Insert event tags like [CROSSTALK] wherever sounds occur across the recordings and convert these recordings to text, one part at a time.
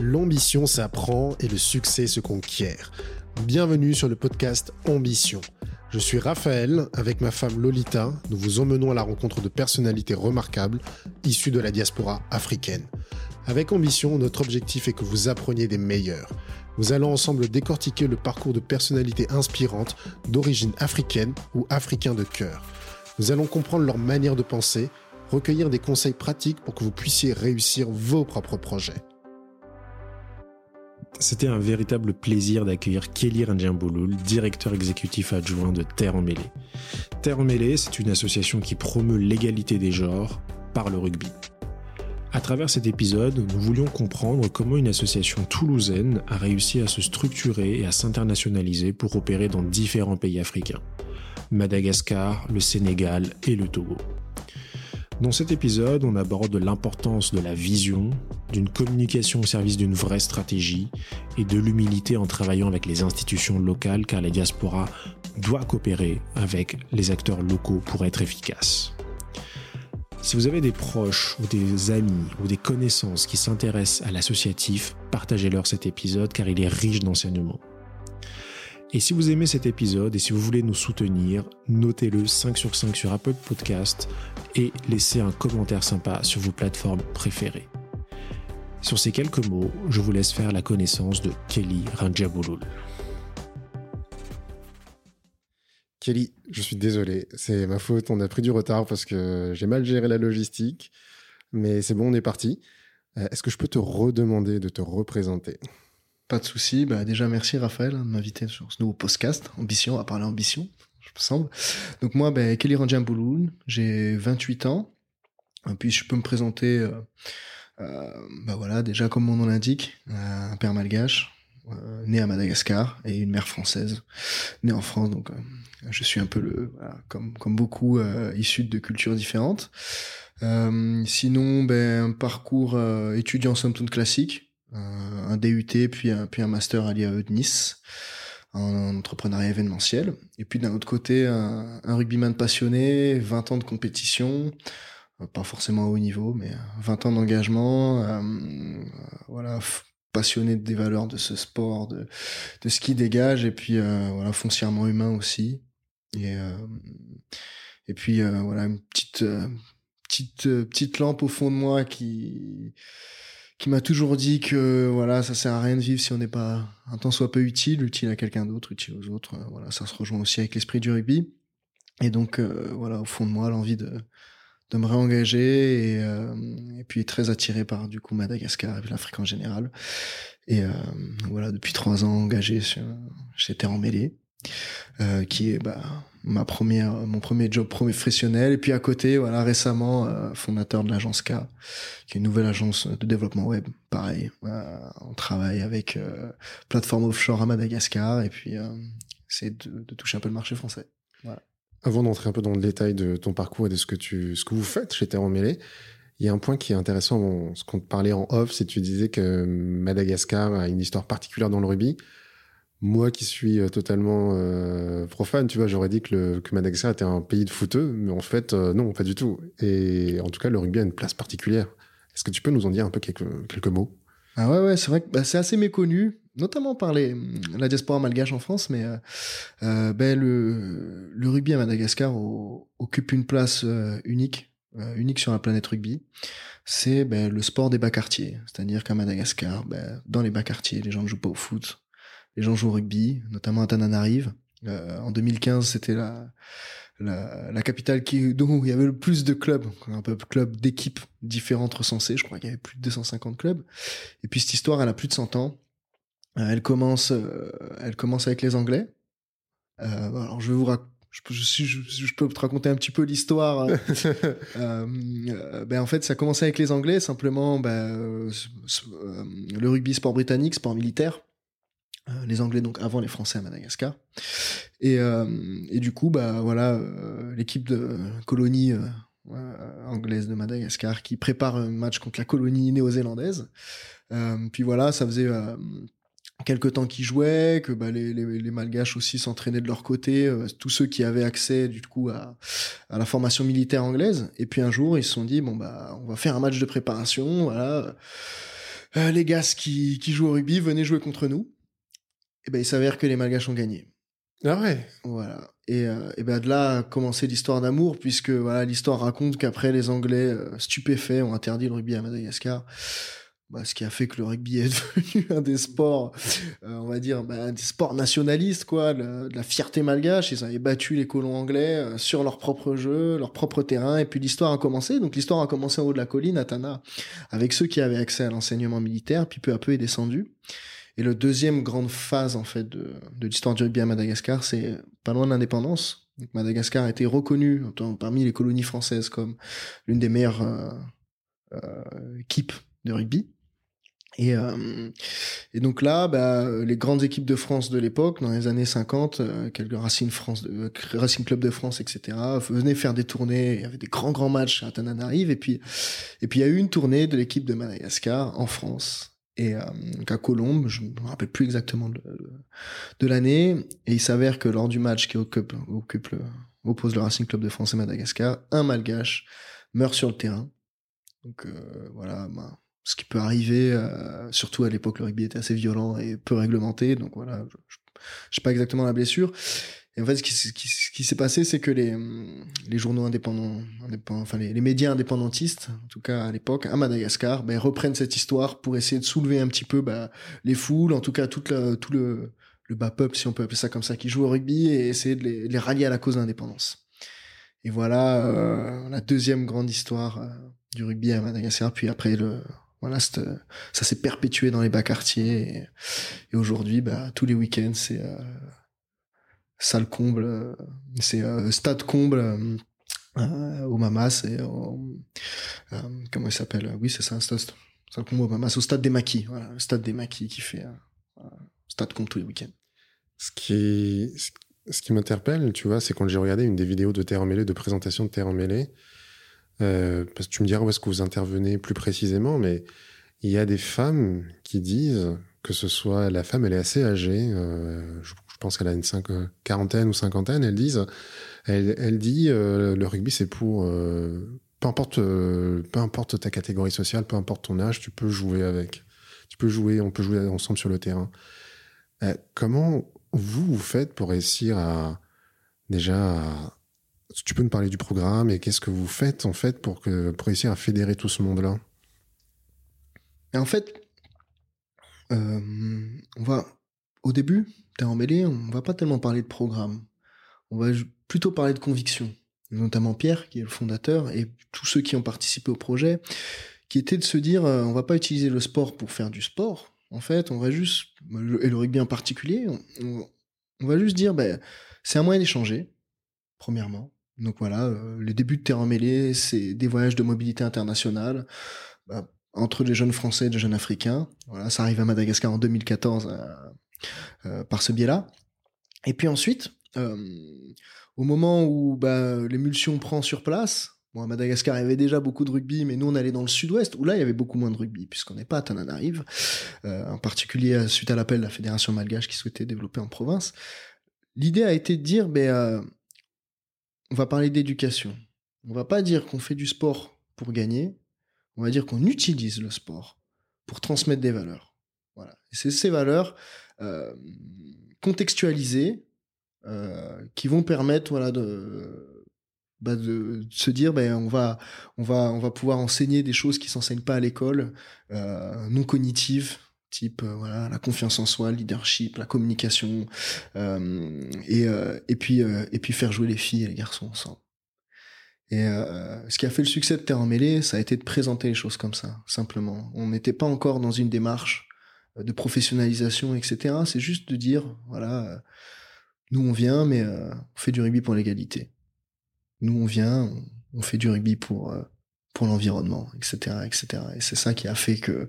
L'ambition s'apprend et le succès se conquiert. Bienvenue sur le podcast Ambition. Je suis Raphaël, avec ma femme Lolita, nous vous emmenons à la rencontre de personnalités remarquables issues de la diaspora africaine. Avec Ambition, notre objectif est que vous appreniez des meilleurs. Nous allons ensemble décortiquer le parcours de personnalités inspirantes d'origine africaine ou africain de cœur. Nous allons comprendre leur manière de penser, recueillir des conseils pratiques pour que vous puissiez réussir vos propres projets. C'était un véritable plaisir d'accueillir Kelly Ranjambouloul, directeur exécutif adjoint de Terre en Mêlée. Terre en Mêlée, c'est une association qui promeut l'égalité des genres par le rugby. À travers cet épisode, nous voulions comprendre comment une association toulousaine a réussi à se structurer et à s'internationaliser pour opérer dans différents pays africains. Madagascar, le Sénégal et le Togo. Dans cet épisode, on aborde l'importance de la vision, d'une communication au service d'une vraie stratégie et de l'humilité en travaillant avec les institutions locales car la diaspora doit coopérer avec les acteurs locaux pour être efficace. Si vous avez des proches ou des amis ou des connaissances qui s'intéressent à l'associatif, partagez-leur cet épisode car il est riche d'enseignements. Et si vous aimez cet épisode et si vous voulez nous soutenir, notez-le 5 sur 5 sur Apple Podcast et laissez un commentaire sympa sur vos plateformes préférées. Sur ces quelques mots, je vous laisse faire la connaissance de Kelly Ranjabulul. Kelly, je suis désolé, c'est ma faute, on a pris du retard parce que j'ai mal géré la logistique, mais c'est bon, on est parti. Euh, est-ce que je peux te redemander de te représenter? Pas de souci. Bah, déjà, merci Raphaël de m'inviter sur ce nouveau podcast. Ambition, à parler ambition, je me semble. Donc moi, ben, Kelly Ranjambouloun, j'ai 28 ans. Et puis je peux me présenter, euh, euh, bah voilà, déjà comme mon nom l'indique, euh, un père malgache, euh, né à Madagascar et une mère française, née en France. Donc euh, je suis un peu le, comme beaucoup issus de cultures différentes. sinon, ben un parcours étudiant somme toute classique un DUT puis un, puis un master à l'IAE de Nice en entrepreneuriat événementiel. Et puis d'un autre côté, un, rugbyman passionné, 20 ans de compétition, euh, pas forcément à haut niveau, mais 20 ans d'engagement, euh, euh voilà, passionné des valeurs de ce sport, de, de ce qui dégage, et puis euh, voilà, foncièrement humain aussi. Et, euh, et puis voilà, une petite, petite, petite lampe au fond de moi qui qui m'a toujours dit que voilà, ça sert à rien de vivre si on n'est pas un temps soit peu utile, utile à quelqu'un d'autre, utile aux autres. Euh, voilà, ça se rejoint aussi avec l'esprit du rugby. Et donc euh, voilà, au fond de moi, l'envie de de me réengager et, euh, et puis très attiré par du coup Madagascar et l'Afrique en général. Et voilà, depuis trois ans engagé en Mêlée. Euh, qui est bah, ma première, mon premier job professionnel. Et puis à côté, voilà, récemment, euh, fondateur de l'agence K, qui est une nouvelle agence de développement web. Pareil, euh, on travaille avec plateforme offshore à Madagascar, et puis c'est de, toucher un peu le marché français. Avant d'entrer un peu dans le détail de ton parcours et de ce que tu, ce que vous faites chez Terre Mêlée, il y a un point qui est intéressant, ce qu'on te parlait en off, c'est que tu disais que Madagascar a une histoire particulière dans le rugby moi qui suis euh, totalement euh, profane, tu vois, j'aurais dit que, Madagascar était un pays de footeux, mais en fait, euh, non, pas du tout. Et en tout cas, le rugby a une place particulière. Est-ce que tu peux nous en dire un peu quelques, quelques mots? Ah ouais, ouais, c'est vrai que bah, c'est assez méconnu, notamment par les, la diaspora malgache en France, mais ben, le, le rugby à Madagascar occupe une place unique, unique sur la planète rugby. C'est ben, le sport des bas quartiers, c'est-à-dire qu'à Madagascar, ben, dans les bas quartiers, les gens ne jouent pas au foot, les gens jouent au rugby, notamment à Tananarive. Euh, en 2015, c'était la, la, la, capitale qui, dont il y avait le plus de clubs, un peu clubs d'équipes différentes recensées. Je crois qu'il y avait plus de 250 clubs. Et puis cette histoire, elle a plus de 100 ans. Euh, elle commence, euh, elle commence avec les Anglais. Alors je vais vous raconter. Je, je, je, je, peux te raconter un petit peu l'histoire. [LAUGHS] euh, ben en fait, ça a commencé avec les Anglais, simplement ben, le rugby sport britannique, sport militaire. Euh, les Anglais donc avant les Français à Madagascar. Et, euh, et du coup, bah voilà, euh, l'équipe de colonie anglaise de Madagascar qui prépare un match contre la colonie néo-zélandaise. puis voilà, ça faisait quelques temps qu'ils jouaient, que bah, les, les, les Malgaches aussi s'entraînaient de leur côté, tous ceux qui avaient accès du coup à, à la formation militaire anglaise. Et puis un jour, ils se sont dit bon bah on va faire un match de préparation, voilà euh, les gars qui, qui jouent au rugby, venez jouer contre nous. Et ben il s'avère que les Malgaches ont gagné. Ah ouais. Voilà. Et, euh, et ben de là a commencé l'histoire d'amour, puisque voilà l'histoire raconte qu'après les Anglais euh, stupéfaits ont interdit le rugby à Madagascar. Bah, ce qui a fait que le rugby est [LAUGHS] devenu un des sports, euh, on va dire, bah, des sports nationalistes, quoi, de la, fierté malgache. Ils avaient battu les colons anglais euh, sur leur propre jeu, leur propre terrain, et puis l'histoire a commencé. Donc l'histoire a commencé en haut de la colline, à Tana, avec ceux qui avaient accès à l'enseignement militaire, puis peu à peu est descendu. Et le deuxième grande phase, en fait, de, de l'histoire du rugby à Madagascar, c'est pas loin de l'indépendance. Madagascar a été reconnu parmi les colonies françaises comme l'une des meilleures euh, euh, équipes de rugby. Et, euh, et donc là, bah, les grandes équipes de France de l'époque, dans les années 50, euh, quelques Racing France, de, Racing Club de France, etc., venaient faire des tournées. Il y avait des grands grands matchs à Tananarive. Et puis, et puis il y a eu une tournée de l'équipe de Madagascar en France et euh, à Colombe. Je me rappelle plus exactement de, l'année. Et il s'avère que lors du match qui occupe, oppose le Racing Club de France et Madagascar, un Malgache meurt sur le terrain. Donc euh, voilà. Bah, ce qui peut arriver, euh, surtout à l'époque, le rugby était assez violent et peu réglementé, donc voilà, je, je, sais pas exactement la blessure. Et en fait, ce qui, s'est passé, c'est que les, journaux indépendants, enfin les, médias indépendantistes, en tout cas à l'époque, à Madagascar, ben, reprennent cette histoire pour essayer de soulever un petit peu ben, les foules, en tout cas toute la, tout le, le bas peuple, si on peut appeler ça comme ça, qui joue au rugby et essayer de les, de les rallier à la cause de l'indépendance. Et voilà euh, la deuxième grande histoire euh, du rugby à Madagascar. Puis après, le, voilà, ça s'est perpétué dans les bas quartiers. Et, et aujourd'hui, bah, tous les week-ends, c'est euh, salle comble, euh, c'est euh, stade comble euh, au Mamas et comment il s'appelle Oui, c'est ça, stade, stade comble au Mamas, au stade des Maquis. Le stade des Maquis qui fait stade comble tous les week-ends. Ce qui, ce qui m'interpelle, tu vois, c'est quand j'ai regardé une des vidéos de Terre en mêlée, de présentation de Terre en mêlée, parce que tu me diras où est-ce que vous intervenez plus précisément, mais il y a des femmes qui disent que ce soit la femme, elle est assez âgée, je, pense qu'elle a une cinq, quarantaine ou cinquantaine, elles disent, elle, elle dit euh, le rugby c'est pour euh, peu importe peu importe ta catégorie sociale, peu importe ton âge, tu peux jouer avec, tu peux jouer, on peut jouer ensemble sur le terrain. comment vous vous faites pour réussir à déjà tu peux nous parler du programme et qu'est-ce que vous faites en fait pour, que, pour réussir à fédérer tout ce monde-là? En fait, euh, on va au début, t'es emmêlé, on va pas tellement parler de programme. On va plutôt parler de conviction. Notamment Pierre, qui est le fondateur, et tous ceux qui ont participé au projet, qui était de se dire, euh, on va pas utiliser le sport pour faire du sport. En fait, on va juste, et le rugby en particulier, on, va juste dire, ben, c'est un moyen d'échanger, premièrement. Donc voilà, euh, les débuts de terrain mêlé, c'est des voyages de mobilité internationale bah, entre des jeunes Français et des jeunes Africains. Voilà, ça arrive à Madagascar en 2014 euh, euh, par ce biais-là. Et puis ensuite, euh, au moment où bah, l'émulsion prend sur place, Bon, à Madagascar, il y avait déjà beaucoup de rugby, mais nous, on allait dans le sud-ouest, où là, il y avait beaucoup moins de rugby, puisqu'on n'est pas à Tananarive, euh, en particulier suite à l'appel de la Fédération malgache qui souhaitait développer en province. L'idée a été de dire, ben, euh, on va parler d'éducation. On va pas dire qu'on fait du sport pour gagner, on va dire qu'on utilise le sport pour transmettre des valeurs. Voilà. Et c'est ces valeurs euh, contextualisées euh, qui vont permettre voilà, de, bah se dire ben on va on va on va pouvoir enseigner des choses qui s'enseignent pas à l'école euh, non cognitives type euh, voilà la confiance en soi le leadership la communication et et puis et puis faire jouer les filles et les garçons ensemble. Et ce qui a fait le succès de Terre en mêlée ça a été de présenter les choses comme ça simplement. On n'était pas encore dans une démarche de professionnalisation etc c'est juste de dire voilà nous on vient mais on fait du rugby pour l'égalité nous on vient, on, fait du rugby pour euh, pour l'environnement, etc., etc. Et c'est ça qui a fait que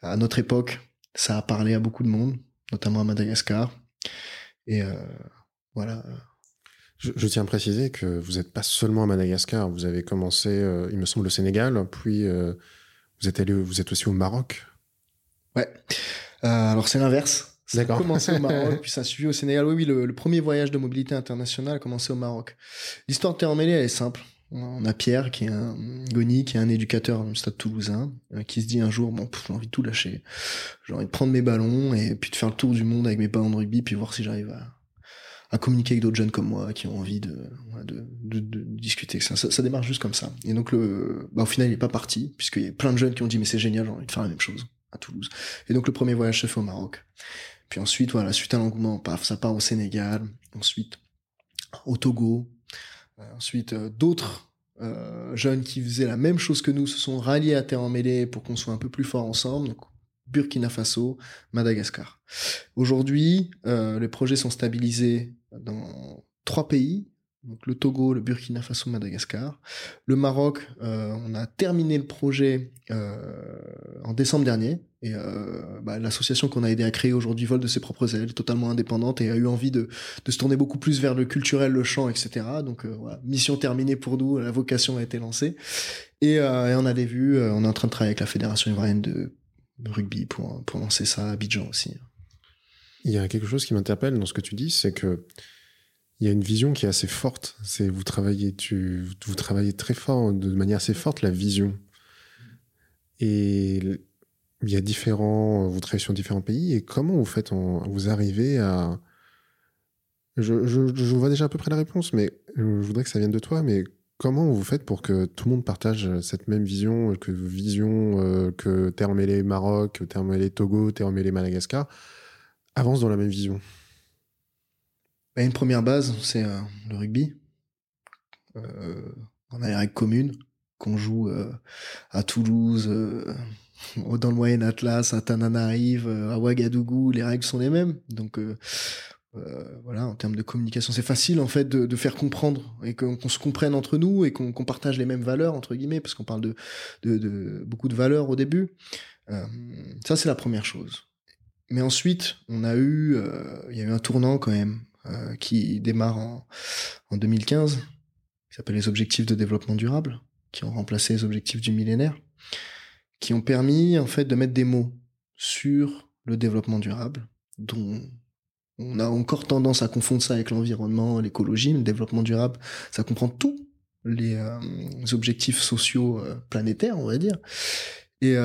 à notre époque, ça a parlé à beaucoup de monde, notamment à Madagascar. Et euh, voilà. Je, je, tiens à préciser que vous n'êtes pas seulement à Madagascar. Vous avez commencé, euh, il me semble, au Sénégal, puis euh, vous êtes allé, vous êtes aussi au Maroc. Ouais. Euh, alors c'est l'inverse. Ça a commencé au Maroc, [LAUGHS] puis ça a suivi au Sénégal. Oui, oui, le, le, premier voyage de mobilité internationale a commencé au Maroc. L'histoire de Terre mêlée, elle est simple. On a Pierre qui est un Goni, qui est un éducateur le stade toulousain, euh, qui se dit un jour bon, j'ai envie de tout lâcher, j'ai envie de prendre mes ballons et puis de faire le tour du monde avec mes ballons de rugby, puis voir si j'arrive à, à communiquer avec d'autres jeunes comme moi qui ont envie de, de, de, de discuter. Ça, ça, ça, démarre juste comme ça. Et donc le, bah, au final, il est pas parti puisqu'il y a plein de jeunes qui ont dit mais c'est génial, j'ai envie de faire la même chose à Toulouse. Et donc le premier voyage se fait au Maroc. Puis ensuite, voilà, suite à l'engouement, paf, ça part au Sénégal, ensuite au Togo, euh, ensuite euh, d'autres euh, jeunes qui faisaient la même chose que nous se sont ralliés à Terre en Mêlée pour qu'on soit un peu plus fort ensemble. Donc, Burkina Faso, Madagascar. Aujourd'hui, les projets sont stabilisés dans trois pays, donc le Togo, le Burkina Faso, Madagascar. Le Maroc, euh, on a terminé le projet euh, en décembre dernier. Et euh, bah, l'association qu'on a aidé à créer aujourd'hui vole de ses propres ailes, totalement indépendante, et a eu envie de, se tourner beaucoup plus vers le culturel, le chant, etc. Donc mission terminée pour nous, la vocation a été lancée. Et, on a des vues, on est en train de travailler avec la Fédération ivoirienne de, de rugby pour, pour lancer ça à Abidjan aussi. Il y a quelque chose qui m'interpelle dans ce que tu dis, c'est que il y a une vision qui est assez forte. C'est vous travaillez, tu, vous travaillez très fort, de manière assez forte, la vision. Et il y a différents, vous travaillez sur différents pays. Et comment vous faites, en, vous arrivez à, je, je, je, vois déjà à peu près la réponse, mais je voudrais que ça vienne de toi. Mais comment vous faites pour que tout le monde partage cette même vision, que vision euh, que Terre mêlée Maroc, Terre mêlée Togo, Terre mêlée Madagascar avance dans la même vision? Bah, une première base, c'est euh, le rugby. Euh, on a les règles communes qu'on joue euh, à Toulouse, euh, dans le Moyen Atlas, à Tananarive, à Ouagadougou, les règles sont les mêmes. Donc voilà, en termes de communication, c'est facile en fait de, faire comprendre et qu'on qu se comprenne entre nous et qu'on qu partage les mêmes valeurs entre guillemets, parce qu'on parle de, beaucoup de valeurs au début. ça c'est la première chose. Mais ensuite, on a eu, il y a eu un tournant quand même euh, qui démarre en, en 2015, qui s'appelle les objectifs de développement durable, qui ont remplacé les objectifs du millénaire, qui ont permis en fait de mettre des mots sur le développement durable, dont on a encore tendance à confondre ça avec l'environnement, l'écologie. Le développement durable, ça comprend tous les, euh, objectifs sociaux euh, planétaires, on va dire. Et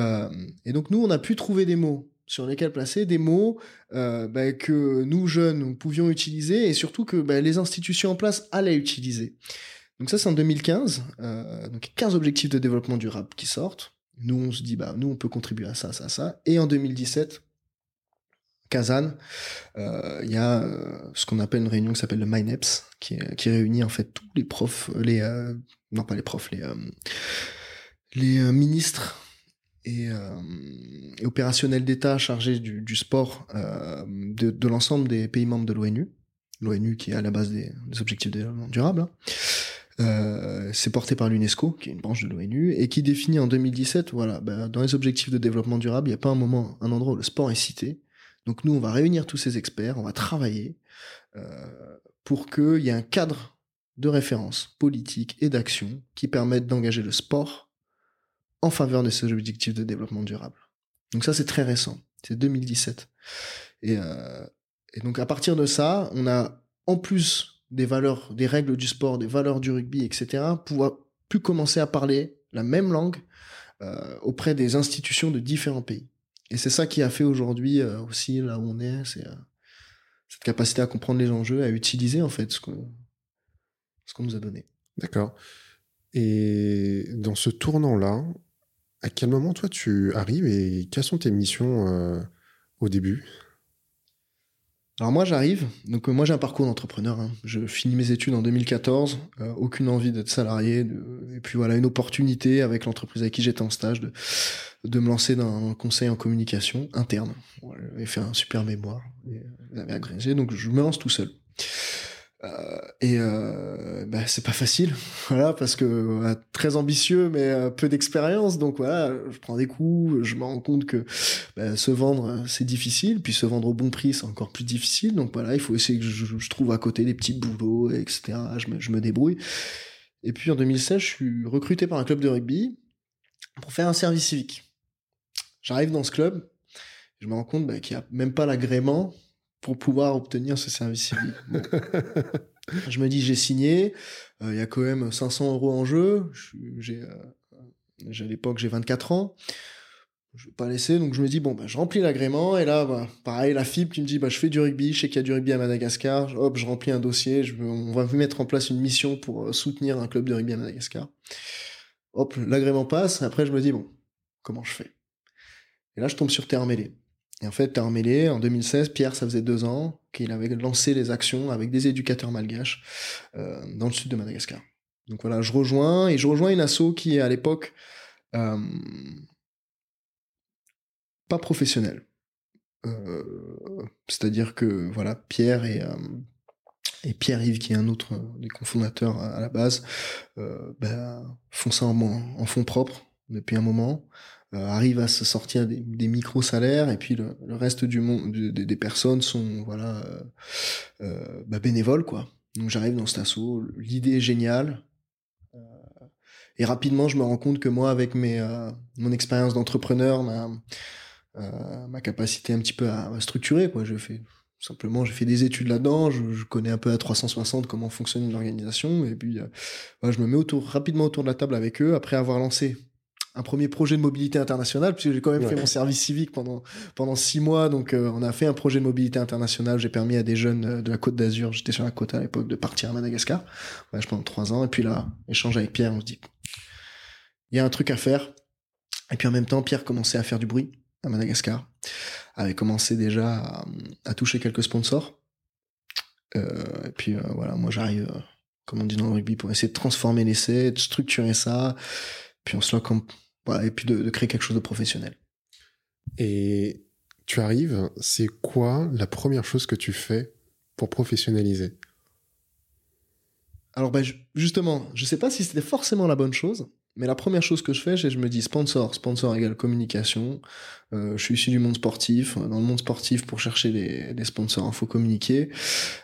donc nous, on a pu trouver des mots sur lesquels placer des mots euh, bah, que nous jeunes nous pouvions utiliser et surtout que bah, les institutions en place allaient utiliser. Donc ça c'est en 2015, euh, donc 15 objectifs de développement durable qui sortent. Nous on se dit bah nous on peut contribuer à ça, ça, ça. Et en 2017, Kazan, euh, il y a ce qu'on appelle une réunion qui s'appelle le MINEPS, qui, qui réunit en fait tous les profs, les non pas les profs, les ministres et, euh, et opérationnel d'État chargé du, sport euh, de, l'ensemble des pays membres de l'ONU, l'ONU qui est à la base des, objectifs de développement durable. Hein. Euh, c'est porté par l'UNESCO, qui est une branche de l'ONU, et qui définit en 2017, voilà, bah, dans les objectifs de développement durable, il n'y a pas un moment, un endroit où le sport est cité. Donc nous, on va réunir tous ces experts, on va travailler pour qu'il y ait un cadre de référence politique et d'action qui permettent d'engager le sport en faveur de ces objectifs de développement durable. Donc ça, c'est très récent. C'est 2017. Et, euh, et donc à partir de ça, on a en plus des valeurs, des règles du sport, des valeurs du rugby, etc., pouvoir pu commencer à parler la même langue euh, auprès des institutions de différents pays. Et c'est ça qui a fait aujourd'hui euh, aussi là où on est, c'est euh, cette capacité à comprendre les enjeux, à utiliser en fait ce qu'on ce qu'on nous a donné. D'accord. Et dans ce tournant-là, à quel moment, toi, tu arrives et quelles sont tes missions euh, au début? Alors moi j'arrive, donc euh, moi j'ai un parcours d'entrepreneur, hein. je finis mes études en 2014, euh, aucune envie d'être salarié, et puis voilà une opportunité avec l'entreprise avec qui j'étais en stage de, de me lancer dans un conseil en communication interne. J'avais fait un super mémoire, j'avais agrégé, donc je me lance tout seul. Euh, et euh, bah, c'est pas facile, [LAUGHS] voilà, parce que euh, très ambitieux mais euh, peu d'expérience, donc voilà, je prends des coups, je me rends compte que bah, se vendre c'est difficile, puis se vendre au bon prix c'est encore plus difficile, donc voilà, il faut essayer que je, trouve à côté des petits boulots, etc. Je me, je me débrouille. Et puis en 2016, je suis recruté par un club de rugby pour faire un service civique. J'arrive dans ce club, je me rends compte bah, qu'il n'y a même pas l'agrément pour pouvoir obtenir ce service civique. Bon. [LAUGHS] je me dis, j'ai signé, il y a quand même 500 euros en jeu. J'ai, à l'époque, j'ai 24 ans. Je vais pas laisser donc je me dis bon bah je remplis l'agrément. Et là bah, pareil la fibre qui me dit bah je fais du rugby. Je sais qu'il y a du rugby à Madagascar. Hop je remplis un dossier. Je, on va mettre en place une mission pour euh, soutenir un club de rugby à Madagascar. Hop l'agrément passe. Après je me dis bon comment je fais? Et là je tombe sur Terre Mêlée et en fait Terre Mêlée en 2016 Pierre ça faisait deux ans qu'il avait lancé les actions avec des éducateurs malgaches euh, dans le sud de Madagascar. Donc voilà je rejoins et je rejoins une asso qui est à l'époque euh, pas professionnel. Euh, c'est-à-dire que voilà, Pierre et, et Pierre-Yves, qui est un autre des cofondateurs à, la base, ben, font ça en, en fonds propres depuis un moment, arrivent à se sortir des, micro-salaires, et puis le, reste du monde, des personnes sont voilà ben, bénévoles, quoi. Donc j'arrive dans cet assaut, l'idée est géniale, et rapidement je me rends compte que moi, avec mes, mon expérience d'entrepreneur, ma, euh, ma capacité un petit peu à, structurer quoi je fais simplement j'ai fait des études là-dedans je, connais un peu à 360 comment fonctionne une organisation et puis euh, je me mets autour rapidement autour de la table avec eux après avoir lancé un premier projet de mobilité internationale puisque j'ai quand même fait mon service civique pendant pendant six mois. Donc euh, on a fait un projet de mobilité internationale. J'ai permis à des jeunes de la Côte d'Azur j'étais sur la côte à l'époque de partir à Madagascar ouais, pendant trois ans. Et puis là échange avec Pierre on se dit il y a un truc à faire. Et puis en même temps Pierre commençait à faire du bruit à Madagascar, avait commencé déjà à, toucher quelques sponsors. Euh, et puis euh, voilà, moi j'arrive, euh, comme on dit dans le rugby, pour essayer de transformer l'essai, de structurer ça, puis on se voilà, et puis de, créer quelque chose de professionnel. Et tu arrives, c'est quoi la première chose que tu fais pour professionnaliser? Alors ben, justement, je sais pas si c'était forcément la bonne chose, mais la première chose que je fais, c'est je me dis sponsor, sponsor égale communication. Euh, je suis issu du monde sportif. Dans le monde sportif, pour chercher des, sponsors, il faut communiquer.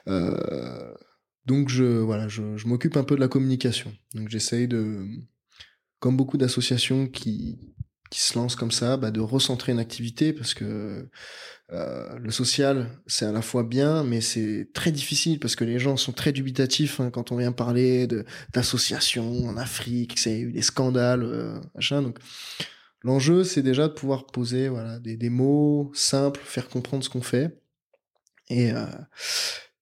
Euh, donc je voilà, je, je m'occupe un peu de la communication. Donc j'essaye de, comme beaucoup d'associations qui qui se lancent comme ça, bah, de recentrer une activité parce que euh, le social, c'est à la fois bien, mais c'est très difficile parce que les gens sont très dubitatifs hein, quand on vient parler d'associations en Afrique, c'est eu des scandales, euh, machin. Donc l'enjeu, c'est déjà de pouvoir poser voilà des, des mots simples, faire comprendre ce qu'on fait. Et, euh,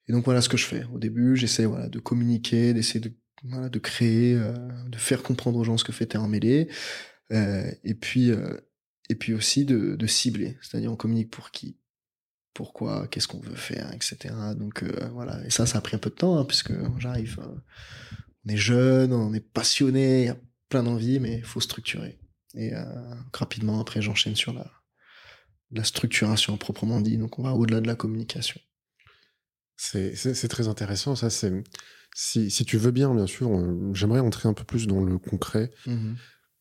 et donc voilà ce que je fais. Au début, j'essaie voilà de communiquer, d'essayer de de créer, euh, de faire comprendre aux gens ce que fait Terre. Euh, et puis euh, et puis aussi de, cibler, c'est-à-dire on communique pour qui, pourquoi, qu'est-ce qu'on veut faire, etc. Donc voilà, et ça, ça a pris un peu de temps, hein, puisque j'arrive, on est jeune, on est passionné, il y a plein d'envie, mais il faut structurer. Et rapidement, après, j'enchaîne sur la, la structuration proprement dit, donc on va au-delà de la communication. C'est très intéressant, ça. C'est si, si, tu veux bien, bien sûr, j'aimerais entrer un peu plus dans le concret. Mmh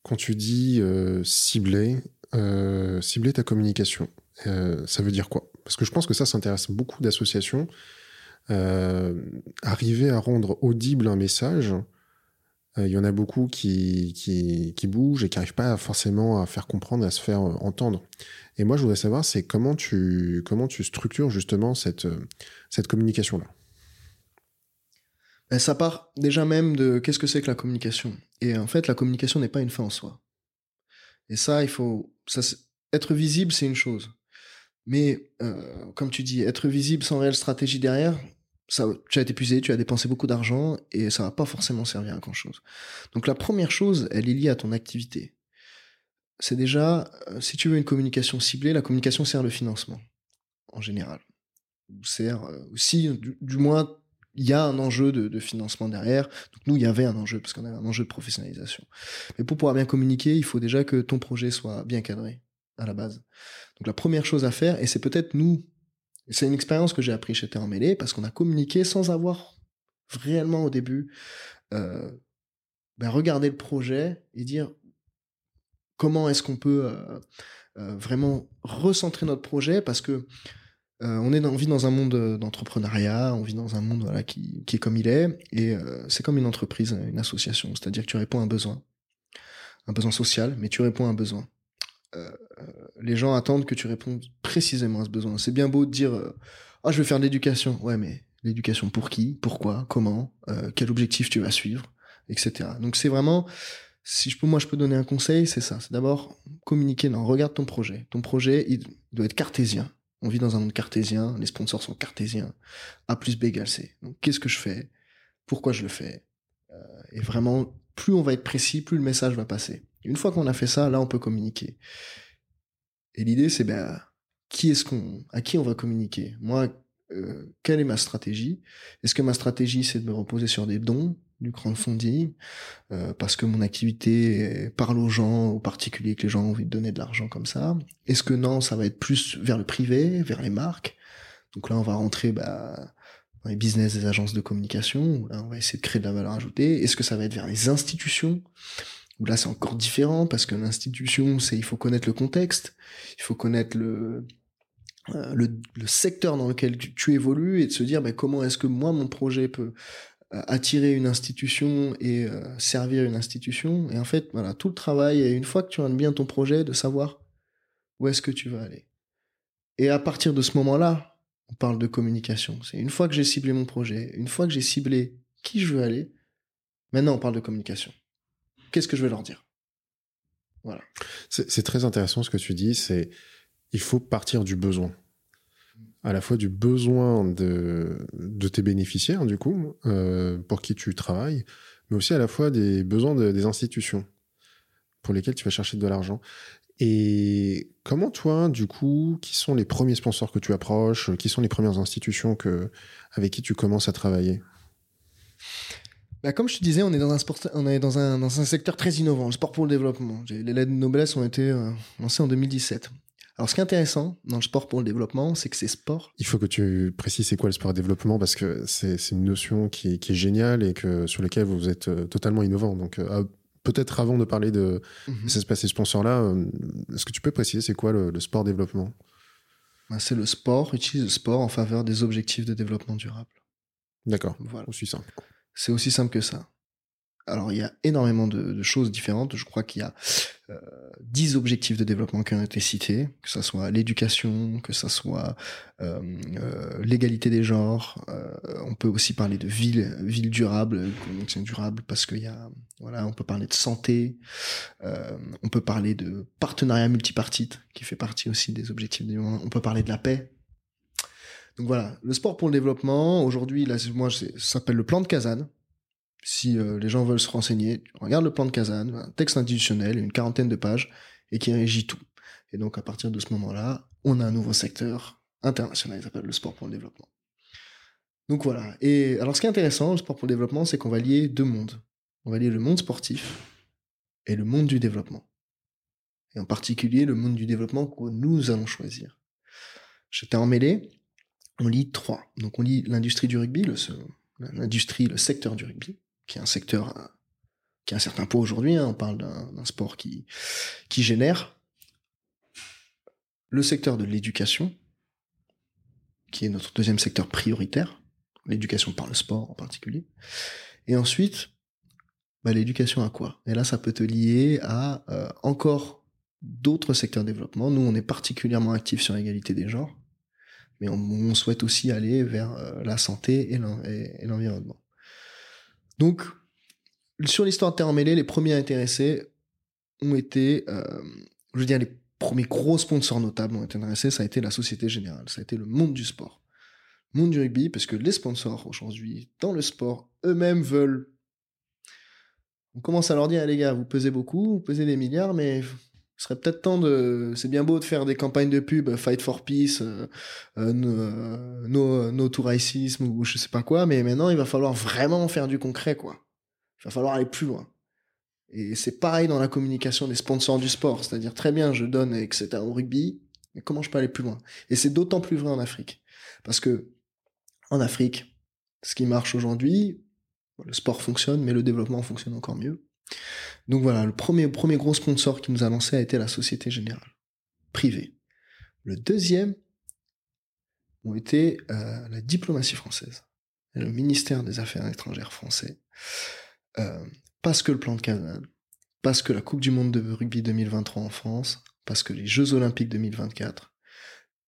quand tu dis euh, cibler, euh, cibler ta communication, euh, ça veut dire quoi? Parce que je pense que ça, ça intéresse beaucoup d'associations. arriver à rendre audible un message, il y en a beaucoup qui, qui, bougent et qui n'arrivent pas forcément à faire comprendre, à se faire entendre. Et moi, je voudrais savoir, c'est comment tu, comment tu structures justement cette, cette communication-là? Ben, ça part déjà même de qu'est-ce que c'est que la communication. Et en fait, la communication n'est pas une fin en soi. Et ça, il faut, ça, être visible, c'est une chose. Mais euh, comme tu dis, être visible sans réelle stratégie derrière, ça, tu as été épuisé, tu as dépensé beaucoup d'argent et ça va pas forcément servir à grand chose. Donc la première chose, elle est liée à ton activité. C'est déjà, euh, si tu veux une communication ciblée, la communication sert le financement en général. Ou sert euh, du moins, il y a un enjeu de, financement derrière. Donc nous, il y avait un enjeu parce qu'on avait un enjeu de professionnalisation. Mais pour pouvoir bien communiquer, il faut déjà que ton projet soit bien cadré à la base. Donc la première chose à faire, et c'est peut-être nous, c'est une expérience que j'ai appris chez Terre Mêlée parce qu'on a communiqué sans avoir réellement au début euh, ben regarder le projet et dire comment est-ce qu'on peut euh, euh, vraiment recentrer notre projet parce que euh, on, est dans, vit dans un monde euh, d'entrepreneuriat, on vit dans un monde voilà, qui, est comme il est, et euh, c'est comme une entreprise, une association, c'est-à-dire que tu réponds à un besoin, un besoin social, mais tu réponds à un besoin. les gens attendent que tu répondes précisément à ce besoin. C'est bien beau de dire ah je veux faire de l'éducation, ouais mais L'éducation pour qui? Pourquoi? Comment? Euh, Quel objectif tu vas suivre? Etc. Donc c'est vraiment, si je peux, moi je peux donner un conseil, c'est ça. C'est d'abord communiquer. Non, regarde ton projet. Ton projet, il doit être cartésien. On vit dans un monde cartésien. Les sponsors sont cartésiens. A plus B égale C. Donc qu'est-ce que je fais? Pourquoi je le fais? Euh, Et vraiment, plus on va être précis, plus le message va passer. Une fois qu'on a fait ça, là on peut communiquer. Et l'idée, c'est ben, qui est-ce qu'on, à qui on va communiquer? Moi, euh, quelle est ma stratégie? Est-ce que ma stratégie, c'est de me reposer sur des dons, du crowdfunding, euh, parce que mon activité parle aux gens, aux particuliers, que les gens ont envie de donner de l'argent comme ça. Est-ce que non, ça va être plus vers le privé, vers les marques? Donc là, on va rentrer bah, dans les business des agences de communication, où là, on va essayer de créer de la valeur ajoutée. Est-ce que ça va être vers les institutions? Où là c'est encore différent parce que l'institution c'est il faut connaître le contexte, il faut connaître le euh, le, le, secteur dans lequel tu, évolues et de se dire ben, comment est-ce que moi mon projet peut attirer une institution et euh, servir une institution. Et en fait voilà tout le travail et une fois que tu as bien ton projet de savoir où est-ce que tu vas aller. Et à partir de ce moment-là on parle de communication. C'est une fois que j'ai ciblé mon projet une fois que j'ai ciblé qui je veux aller maintenant on parle de communication. Qu'est-ce que je vais leur dire? Voilà. C'est très intéressant ce que tu dis, c'est il faut partir du besoin. À la fois du besoin de, tes bénéficiaires, du coup, euh, pour qui tu travailles, mais aussi à la fois des besoins des institutions pour lesquelles tu vas chercher de l'argent. Et comment toi, du coup, qui sont les premiers sponsors que tu approches, qui sont les premières institutions avec qui tu commences à travailler? Bah, comme je te disais, on est dans un secteur très innovant, le sport pour le développement. Les lettres de noblesse ont été euh, lancées en 2017. Alors, ce qui est intéressant dans le sport pour le développement, c'est que c'est sport. Il faut que tu précises c'est quoi le sport développement parce que c'est une notion qui est, qui est, géniale et que sur laquelle vous êtes euh, totalement innovant. Donc, euh, peut-être avant de parler de mm -hmm. ces sponsors-là, est-ce que tu peux préciser c'est quoi le, le sport développement? Bah, C'est le sport, utilise le sport en faveur des objectifs de développement durable. D'accord. Voilà. Suit ça. C'est aussi simple que ça. Alors il y a énormément de, de choses différentes. Je crois qu'il y a euh, 10 objectifs de développement qui ont été cités, que ce soit l'éducation, que ce soit euh, euh, l'égalité des genres. Euh, on peut aussi parler de ville, ville durable, durable, parce qu'il y a, voilà, on peut parler de santé. Euh, on peut parler de partenariat multipartite, qui fait partie aussi des objectifs de développement. On peut parler de la paix, donc voilà, le sport pour le développement, aujourd'hui, là, moi, ça s'appelle le plan de Kazan. Si euh, les gens veulent se renseigner, regarde le plan de Kazan, un texte institutionnel, une quarantaine de pages, et qui régit tout. Et donc, à partir de ce moment-là, on a un nouveau secteur international qui s'appelle le sport pour le développement. Donc voilà. Et alors, ce qui est intéressant, le sport pour le développement, c'est qu'on va lier deux mondes. On va lier le monde sportif et le monde du développement. Et en particulier, le monde du développement que nous allons choisir. J'étais emmêlé on lit trois. Donc on lit l'industrie du rugby, l'industrie, le secteur du rugby, qui est un secteur qui a un certain poids aujourd'hui. Hein. on parle d'un sport qui, qui génère. Le secteur de l'éducation, qui est notre deuxième secteur prioritaire, l'éducation par le sport en particulier. Et ensuite, bah, l'éducation à quoi? Et là, ça peut te lier à euh, encore d'autres secteurs de développement. Nous, on est particulièrement actifs sur l'égalité des genres mais on, souhaite aussi aller vers euh, la santé et l'environnement. Donc, sur l'histoire de Terre Emmêlée, les premiers intéressés ont été, euh, je veux dire, les premiers gros sponsors notables ont été intéressés, ça a été la Société Générale, ça a été le monde du sport. Le monde du rugby, parce que les sponsors aujourd'hui, dans le sport, eux-mêmes veulent on commence à leur dire, les gars, vous pesez beaucoup, vous pesez des milliards, mais ce serait peut-être temps de. C'est bien beau de faire des campagnes de pub, Fight for Peace, euh, euh, no, no to racisme ou je sais pas quoi, mais maintenant il va falloir vraiment faire du concret, quoi. Il va falloir aller plus loin. Et c'est pareil dans la communication des sponsors du sport, c'est-à-dire très bien, je donne, etc. au rugby, mais comment je peux aller plus loin? Et c'est d'autant plus vrai en Afrique, parce que en Afrique, ce qui marche aujourd'hui, le sport fonctionne, mais le développement fonctionne encore mieux. Donc voilà, le premier, gros sponsor qui nous a lancé a été la Société Générale, privée. Le deuxième ont été euh, la diplomatie française, le ministère des Affaires étrangères français, euh, parce que le plan de Kazan, parce que la Coupe du Monde de rugby 2023 en France, parce que les Jeux Olympiques 2024,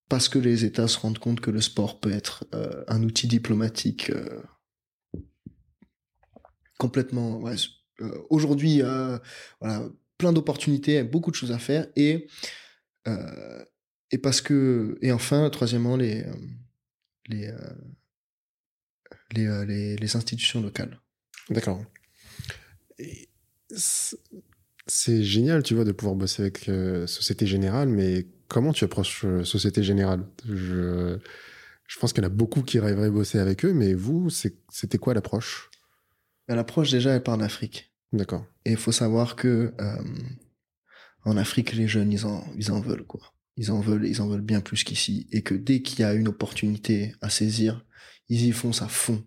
parce que les États se rendent compte que le sport peut être euh, un outil diplomatique complètement. Euh, Aujourd'hui, voilà, plein d'opportunités, beaucoup de choses à faire et et parce que et enfin, troisièmement, les les les, les, les institutions locales. D'accord. C'est génial, tu vois, de pouvoir bosser avec Société Générale, mais comment tu approches euh, Société Générale? Je, je pense qu'il y en a beaucoup qui rêveraient bosser avec eux, mais vous, c'était quoi l'approche? L'approche, déjà, elle part d'Afrique. D'accord. Et il faut savoir que euh, en Afrique, les jeunes, ils en, ils en veulent, quoi. Ils en veulent, ils en veulent bien plus qu'ici. Et que dès qu'il y a une opportunité à saisir, ils y foncent à fond.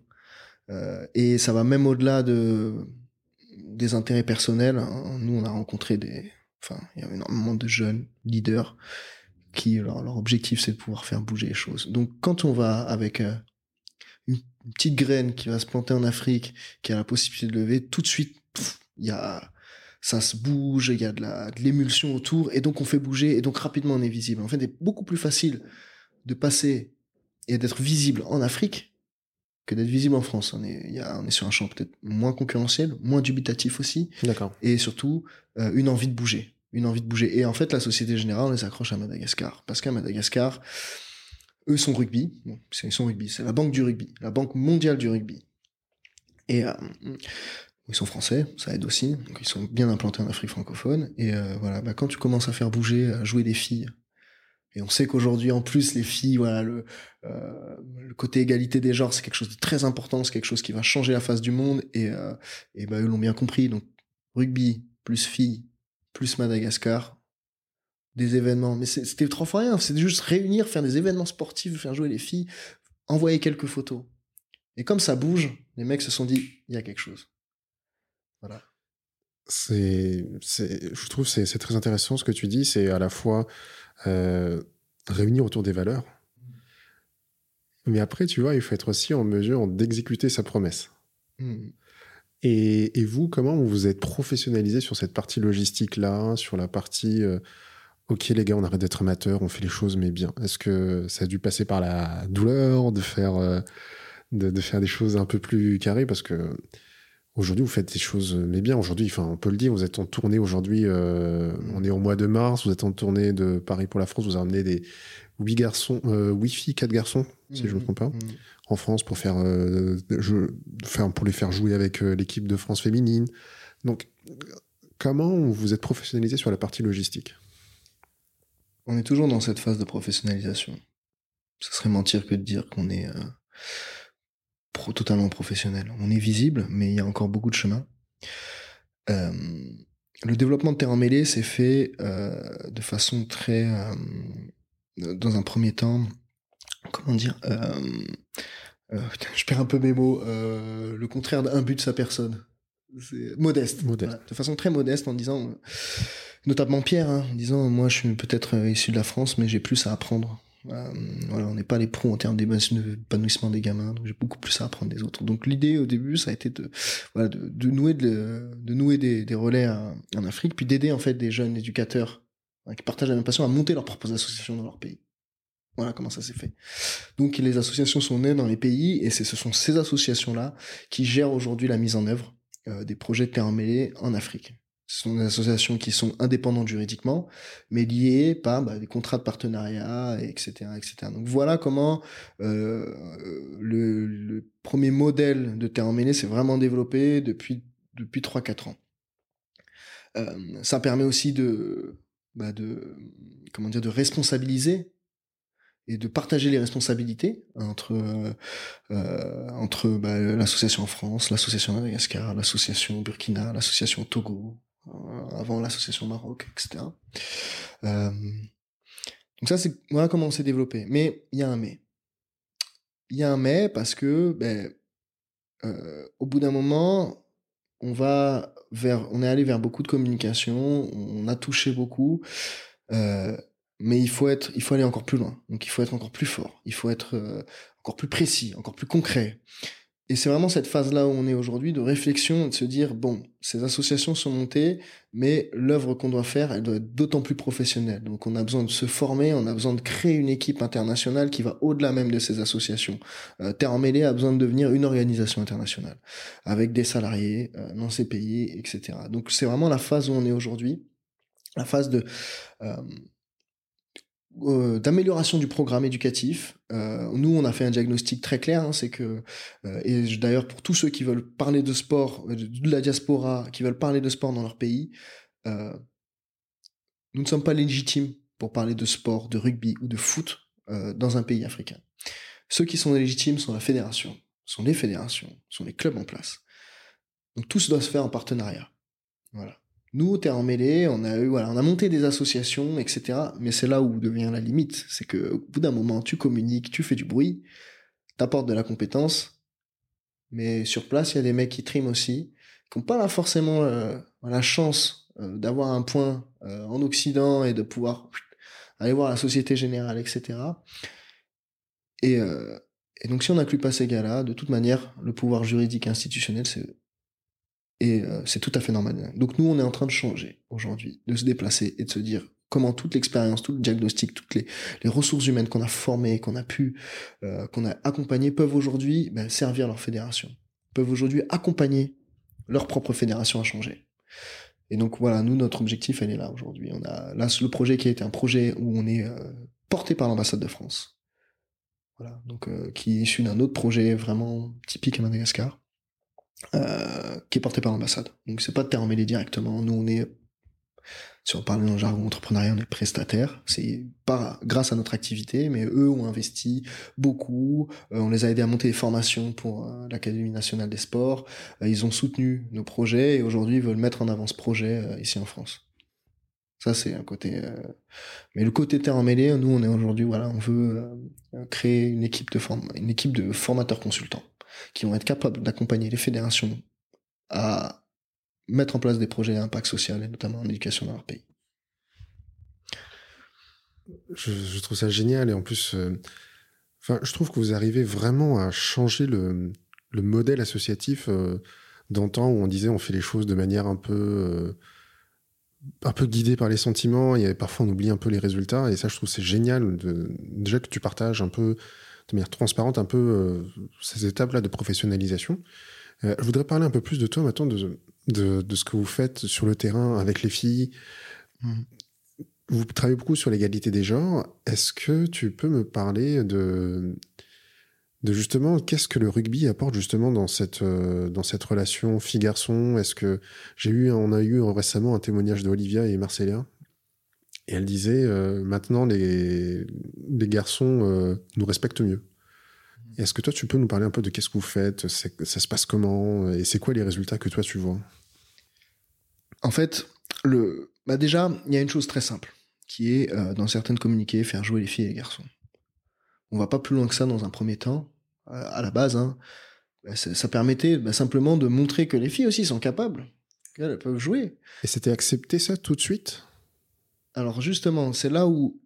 Euh, et ça va même au-delà de des intérêts personnels. Hein. Nous, on a rencontré des, enfin, il y a énormément de jeunes leaders qui leur, leur objectif c'est de pouvoir faire bouger les choses. Donc quand on va avec euh, une, petite graine qui va se planter en Afrique, qui a la possibilité de lever, tout de suite il y a ça se bouge, il y a de la de l'émulsion autour et donc on fait bouger et donc rapidement on est visible. En fait, c'est beaucoup plus facile de passer et d'être visible en Afrique que d'être visible en France. On est, y a, on est sur un champ peut-être moins concurrentiel, moins dubitatif aussi. D'accord. Et surtout, euh, une envie de bouger une envie de bouger. Et en fait, la Société Générale, on les accroche à Madagascar. Parce qu'à Madagascar, eux sont rugby. Ils sont rugby. C'est la banque du rugby, la banque mondiale du rugby. Et euh, ils sont français, ça aide aussi. Ils sont bien implantés en Afrique francophone. Et euh, voilà, bah, quand tu commences à faire bouger, à jouer des filles, et on sait qu'aujourd'hui, en plus, les filles, voilà, le, euh, le côté égalité des genres, c'est quelque chose de très important, c'est quelque chose qui va changer la face du monde. Et, et bah, eux l'ont bien compris. Donc rugby plus filles plus Madagascar, des événements. Mais c'était trois fois rien. C'est juste réunir, faire des événements sportifs, faire jouer les filles, envoyer quelques photos. Et comme ça bouge, les mecs se sont dit, il y a quelque chose. Voilà. C'est, je trouve c'est c'est très intéressant ce que tu dis. C'est à la fois euh, réunir autour des valeurs, mais après, tu vois, il faut être aussi en mesure d'exécuter sa promesse. Mmh. Et, vous, comment vous vous êtes professionnalisé sur cette partie logistique-là, sur la partie euh, OK, les gars, on arrête d'être amateurs, on fait les choses, mais bien Est-ce que ça a dû passer par la douleur de faire, euh, de, faire des choses un peu plus carrées? Parce que aujourd'hui, vous faites des choses, mais bien. Aujourd'hui, enfin, on peut le dire, vous êtes en tournée aujourd'hui, euh, on est au mois de mars, vous êtes en tournée de Paris pour la France, vous avez amené des, 8 garçons, euh, 8 filles, 4 garçons, si je ne me trompe pas, mmh, mmh. en France pour faire, euh, faire, pour les faire jouer avec euh, l'équipe de France féminine. Donc, comment vous êtes professionnalisé sur la partie logistique? On est toujours dans cette phase de professionnalisation. Ce serait mentir que de dire qu'on est euh, pro, totalement professionnel. On est visible, mais il y a encore beaucoup de chemin. Euh, le développement de terrain mêlé s'est fait de façon très dans un premier temps, comment dire, euh, euh, je perds un peu mes mots, euh, le contraire d'un but de sa personne. Modeste. modeste. de façon très modeste en disant, notamment Pierre, hein, en disant, moi je suis peut-être issu de la France, mais j'ai plus à apprendre. voilà, on n'est pas les pros en termes d'épanouissement des gamins, donc j'ai beaucoup plus à apprendre des autres. Donc l'idée au début, ça a été de, voilà, de, nouer, de, de nouer des, relais en Afrique, puis d'aider en fait des jeunes éducateurs qui partagent la même passion, à monter leurs propres associations dans leur pays. Voilà comment ça s'est fait. Donc les associations sont nées dans les pays et ce sont ces associations-là qui gèrent aujourd'hui la mise en œuvre euh, des projets de terrain mêlé en Afrique. Ce sont des associations qui sont indépendantes juridiquement, mais liées par bah, des contrats de partenariat, etc., etc. Donc voilà comment euh, le, premier modèle de terrain s'est vraiment développé depuis depuis trois quatre ans. Euh, ça permet aussi de bah de comment dire de responsabiliser et de partager les responsabilités entre euh, entre bah, l'association en France, l'association Madagascar, l'association Burkina, l'association Togo, avant l'association Maroc, etc. Euh, donc ça c'est voilà comment on s'est développé. Mais il y a un mais. Il y a un mais parce que ben, euh, au bout d'un moment on va vers, on est allé vers beaucoup de communication, on a touché beaucoup, euh, mais il faut être, il faut aller encore plus loin. Donc il faut être encore plus fort, il faut être euh, encore plus précis, encore plus concret. Et c'est vraiment cette phase-là où on est aujourd'hui, de réflexion, de se dire, bon, ces associations sont montées, mais l'œuvre qu'on doit faire, elle doit être d'autant plus professionnelle. Donc on a besoin de se former, on a besoin de créer une équipe internationale qui va au-delà même de ces associations. Euh, Terre Emmêlée a besoin de devenir une organisation internationale, avec des salariés, euh, non CPI, etc. Donc c'est vraiment la phase où on est aujourd'hui, la phase de... Euh, euh, d'amélioration du programme éducatif. Euh, nous, on a fait un diagnostic très clair, hein, c'est que, euh, et d'ailleurs pour tous ceux qui veulent parler de sport, de la diaspora, qui veulent parler de sport dans leur pays, nous ne sommes pas légitimes pour parler de sport, de rugby ou de foot dans un pays africain. Ceux qui sont légitimes sont la fédération, sont les fédérations, sont les clubs en place. Donc tout doit se faire en partenariat. Voilà. Nous, Terre en mêlée, on a eu, voilà, on a monté des associations, etc. Mais c'est là où devient la limite. C'est que, au bout d'un moment, tu communiques, tu fais du bruit, t'apportes de la compétence. Mais sur place, il y a des mecs qui triment aussi, qui n'ont pas forcément euh, la chance euh, d'avoir un point euh, en Occident et de pouvoir aller voir la Société Générale, etc. Et, et donc, si on n'inclut pas ces gars-là, de toute manière, le pouvoir juridique institutionnel, c'est et euh, c'est tout à fait normal. Donc nous, on est en train de changer aujourd'hui, de se déplacer et de se dire comment toute l'expérience, tout le diagnostic, toutes les, ressources humaines qu'on a formées, qu'on a pu, euh, qu'on a accompagnées, peuvent aujourd'hui ben, servir leur fédération, peuvent aujourd'hui accompagner leur propre fédération à changer. Et donc voilà, nous, notre objectif, elle est là aujourd'hui. On a là le projet qui a été un projet où on est euh, porté par l'ambassade de France. Voilà, donc qui est issu d'un autre projet vraiment typique à Madagascar. Euh, qui est porté par l'ambassade. Donc c'est pas de terre mêlée directement. Nous on est, si on parle dans le jargon entrepreneuriat, on est prestataire. C'est pas grâce à notre activité, mais eux ont investi beaucoup. Euh, on les a aidés à monter des formations pour euh, l'Académie nationale des sports. ils ont soutenu nos projets et aujourd'hui veulent mettre en avant ce projet ici en France. Ça, c'est un côté. Mais le côté terre mêlée, nous, on est aujourd'hui, voilà, on veut créer une équipe de formateurs consultants qui vont être capables d'accompagner les fédérations à mettre en place des projets à impact social et notamment en éducation dans leur pays. Je, trouve ça génial et en plus, euh, je trouve que vous arrivez vraiment à changer le, le modèle associatif euh, d'antan où on disait on fait les choses de manière un peu euh, un peu guidée par les sentiments et parfois on oublie un peu les résultats et ça je trouve c'est génial de, déjà que tu partages un peu de manière transparente un peu euh, ces étapes-là de professionnalisation. Euh, je voudrais parler un peu plus de toi maintenant, de, de, ce que vous faites sur le terrain avec les filles. Mmh. Vous travaillez beaucoup sur l'égalité des genres. Est-ce que tu peux me parler de, de justement qu'est-ce que le rugby apporte justement dans cette euh, dans cette relation fille-garçon? Est-ce que j'ai eu on a eu récemment un témoignage d'Olivia et Marcella. Et elle disait euh, maintenant les, les garçons euh, nous respectent mieux. Est-ce que toi tu peux nous parler un peu de qu'est-ce que vous faites, ça se passe comment? Et c'est quoi les résultats que toi tu vois? En fait, le bah déjà il y a une chose très simple qui est dans certaines communiqués faire jouer les filles et les garçons. On va pas plus loin que ça dans un premier temps. à la base, hein, bah, ça, permettait bah, simplement de montrer que les filles aussi sont capables, qu'elles peuvent jouer. Et c'était accepté ça tout de suite? Alors justement, c'est là où,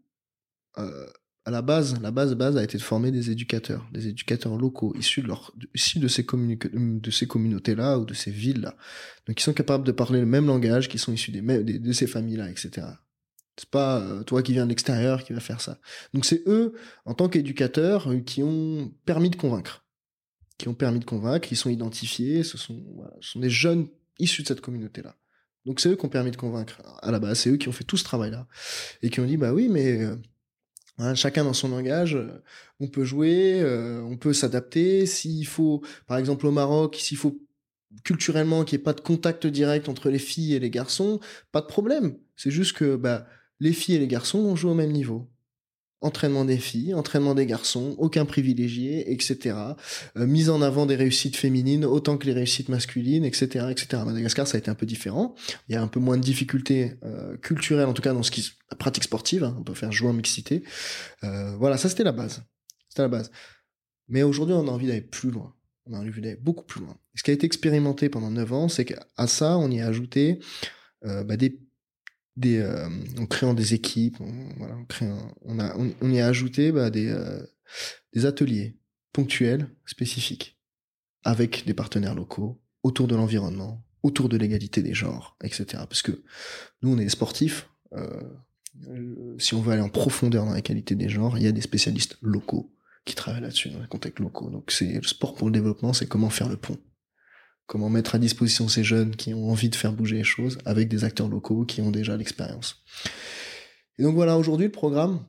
euh, à la base, la base base a été de former des éducateurs, des éducateurs locaux issus de leur, issus de ces de ces communautés-là ou de ces villes-là, donc qui sont capables de parler le même langage, qui sont issus des, de ces familles-là, etc. C'est pas euh, toi qui viens de l'extérieur qui va faire ça. Donc c'est eux, en tant qu'éducateurs, euh, qui ont permis de convaincre, qui ont permis de convaincre, qui sont identifiés, ce sont, sont des jeunes issus de cette communauté-là. Donc c'est eux qui ont permis de convaincre à la base, c'est eux qui ont fait tout ce travail-là et qui ont dit bah oui mais euh, chacun dans son langage, on peut jouer, on peut s'adapter. S'il faut, par exemple au Maroc, s'il faut culturellement qu'il n'y ait pas de contact direct entre les filles et les garçons, pas de problème. C'est juste que bah les filles et les garçons on joue au même niveau entraînement des filles, entraînement des garçons, aucun privilégié, etc. Euh, mise en avant des réussites féminines autant que les réussites masculines, etc., etc. Madagascar, ça a été un peu différent. Il y a un peu moins de difficultés euh, culturelles, en tout cas dans ce qui la pratique sportive. Hein. on peut faire jouer en mixité. Euh, voilà, ça c'était la base. C'était la base. Mais aujourd'hui, on a envie d'aller plus loin. On a envie d'aller beaucoup plus loin. ce qui a été expérimenté pendant 9 ans, c'est qu'à ça, on y a ajouté bah, des des, euh, en créant des équipes, on, voilà, on, a, on, y a ajouté bah, des, euh, des ateliers ponctuels, spécifiques, avec des partenaires locaux, autour de l'environnement, autour de l'égalité des genres, etc. Parce que nous, on est sportifs. Euh, si on veut aller en profondeur dans la qualité des genres, il y a des spécialistes locaux qui travaillent là-dessus, dans les contextes locaux. Donc c'est le sport pour le développement, c'est comment faire le pont. Comment mettre à disposition ces jeunes qui ont envie de faire bouger les choses avec des acteurs locaux qui ont déjà l'expérience. Et donc voilà, aujourd'hui, le programme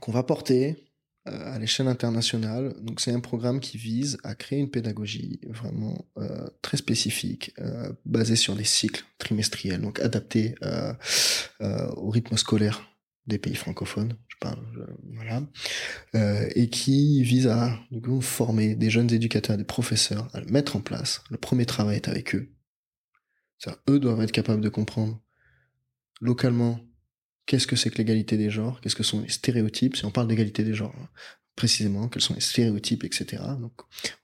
qu'on va porter, euh, à l'échelle internationale. Donc c'est un programme qui vise à créer une pédagogie vraiment euh, très spécifique, euh, basée sur des cycles trimestriels, donc adaptés euh, au rythme scolaire des pays francophones. Je parle, voilà, et qui vise à donc, former des jeunes éducateurs, des professeurs, à le mettre en place. Le premier travail est avec eux. Ça, eux doivent être capables de comprendre localement qu'est-ce que c'est que l'égalité des genres, qu'est-ce que sont les stéréotypes, si on parle d'égalité des genres, hein, précisément, quels sont les stéréotypes, etc. Donc,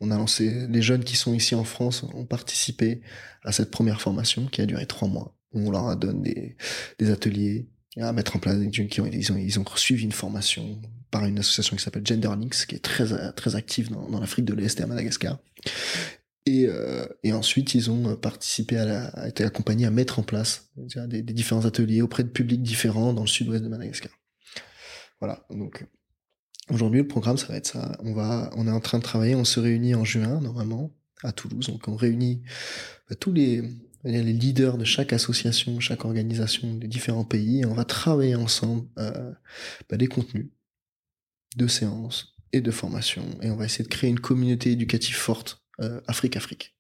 on a lancé, les jeunes qui sont ici en France ont participé à cette première formation qui a duré trois mois, on leur donne des, des ateliers à mettre en place des qui ont, ils ont, ils ont suivi une formation par une association qui s'appelle Genderlinks, qui est très, très active dans, dans l'Afrique de l'Est et à Madagascar. Et, euh, et, ensuite, ils ont participé à, la, à été accompagnés à mettre en place des, des, différents ateliers auprès de publics différents dans le sud-ouest de Madagascar. Voilà. Donc, aujourd'hui, le programme, ça va être ça. On va, on est en train de travailler. On se réunit en juin, normalement, à Toulouse. Donc, on réunit bah, tous les, les leaders de chaque association, chaque organisation des différents pays. Et on va travailler ensemble euh, bah, des contenus de séances et de formation. Et on va essayer de créer une communauté éducative forte euh, Afrique Afrique,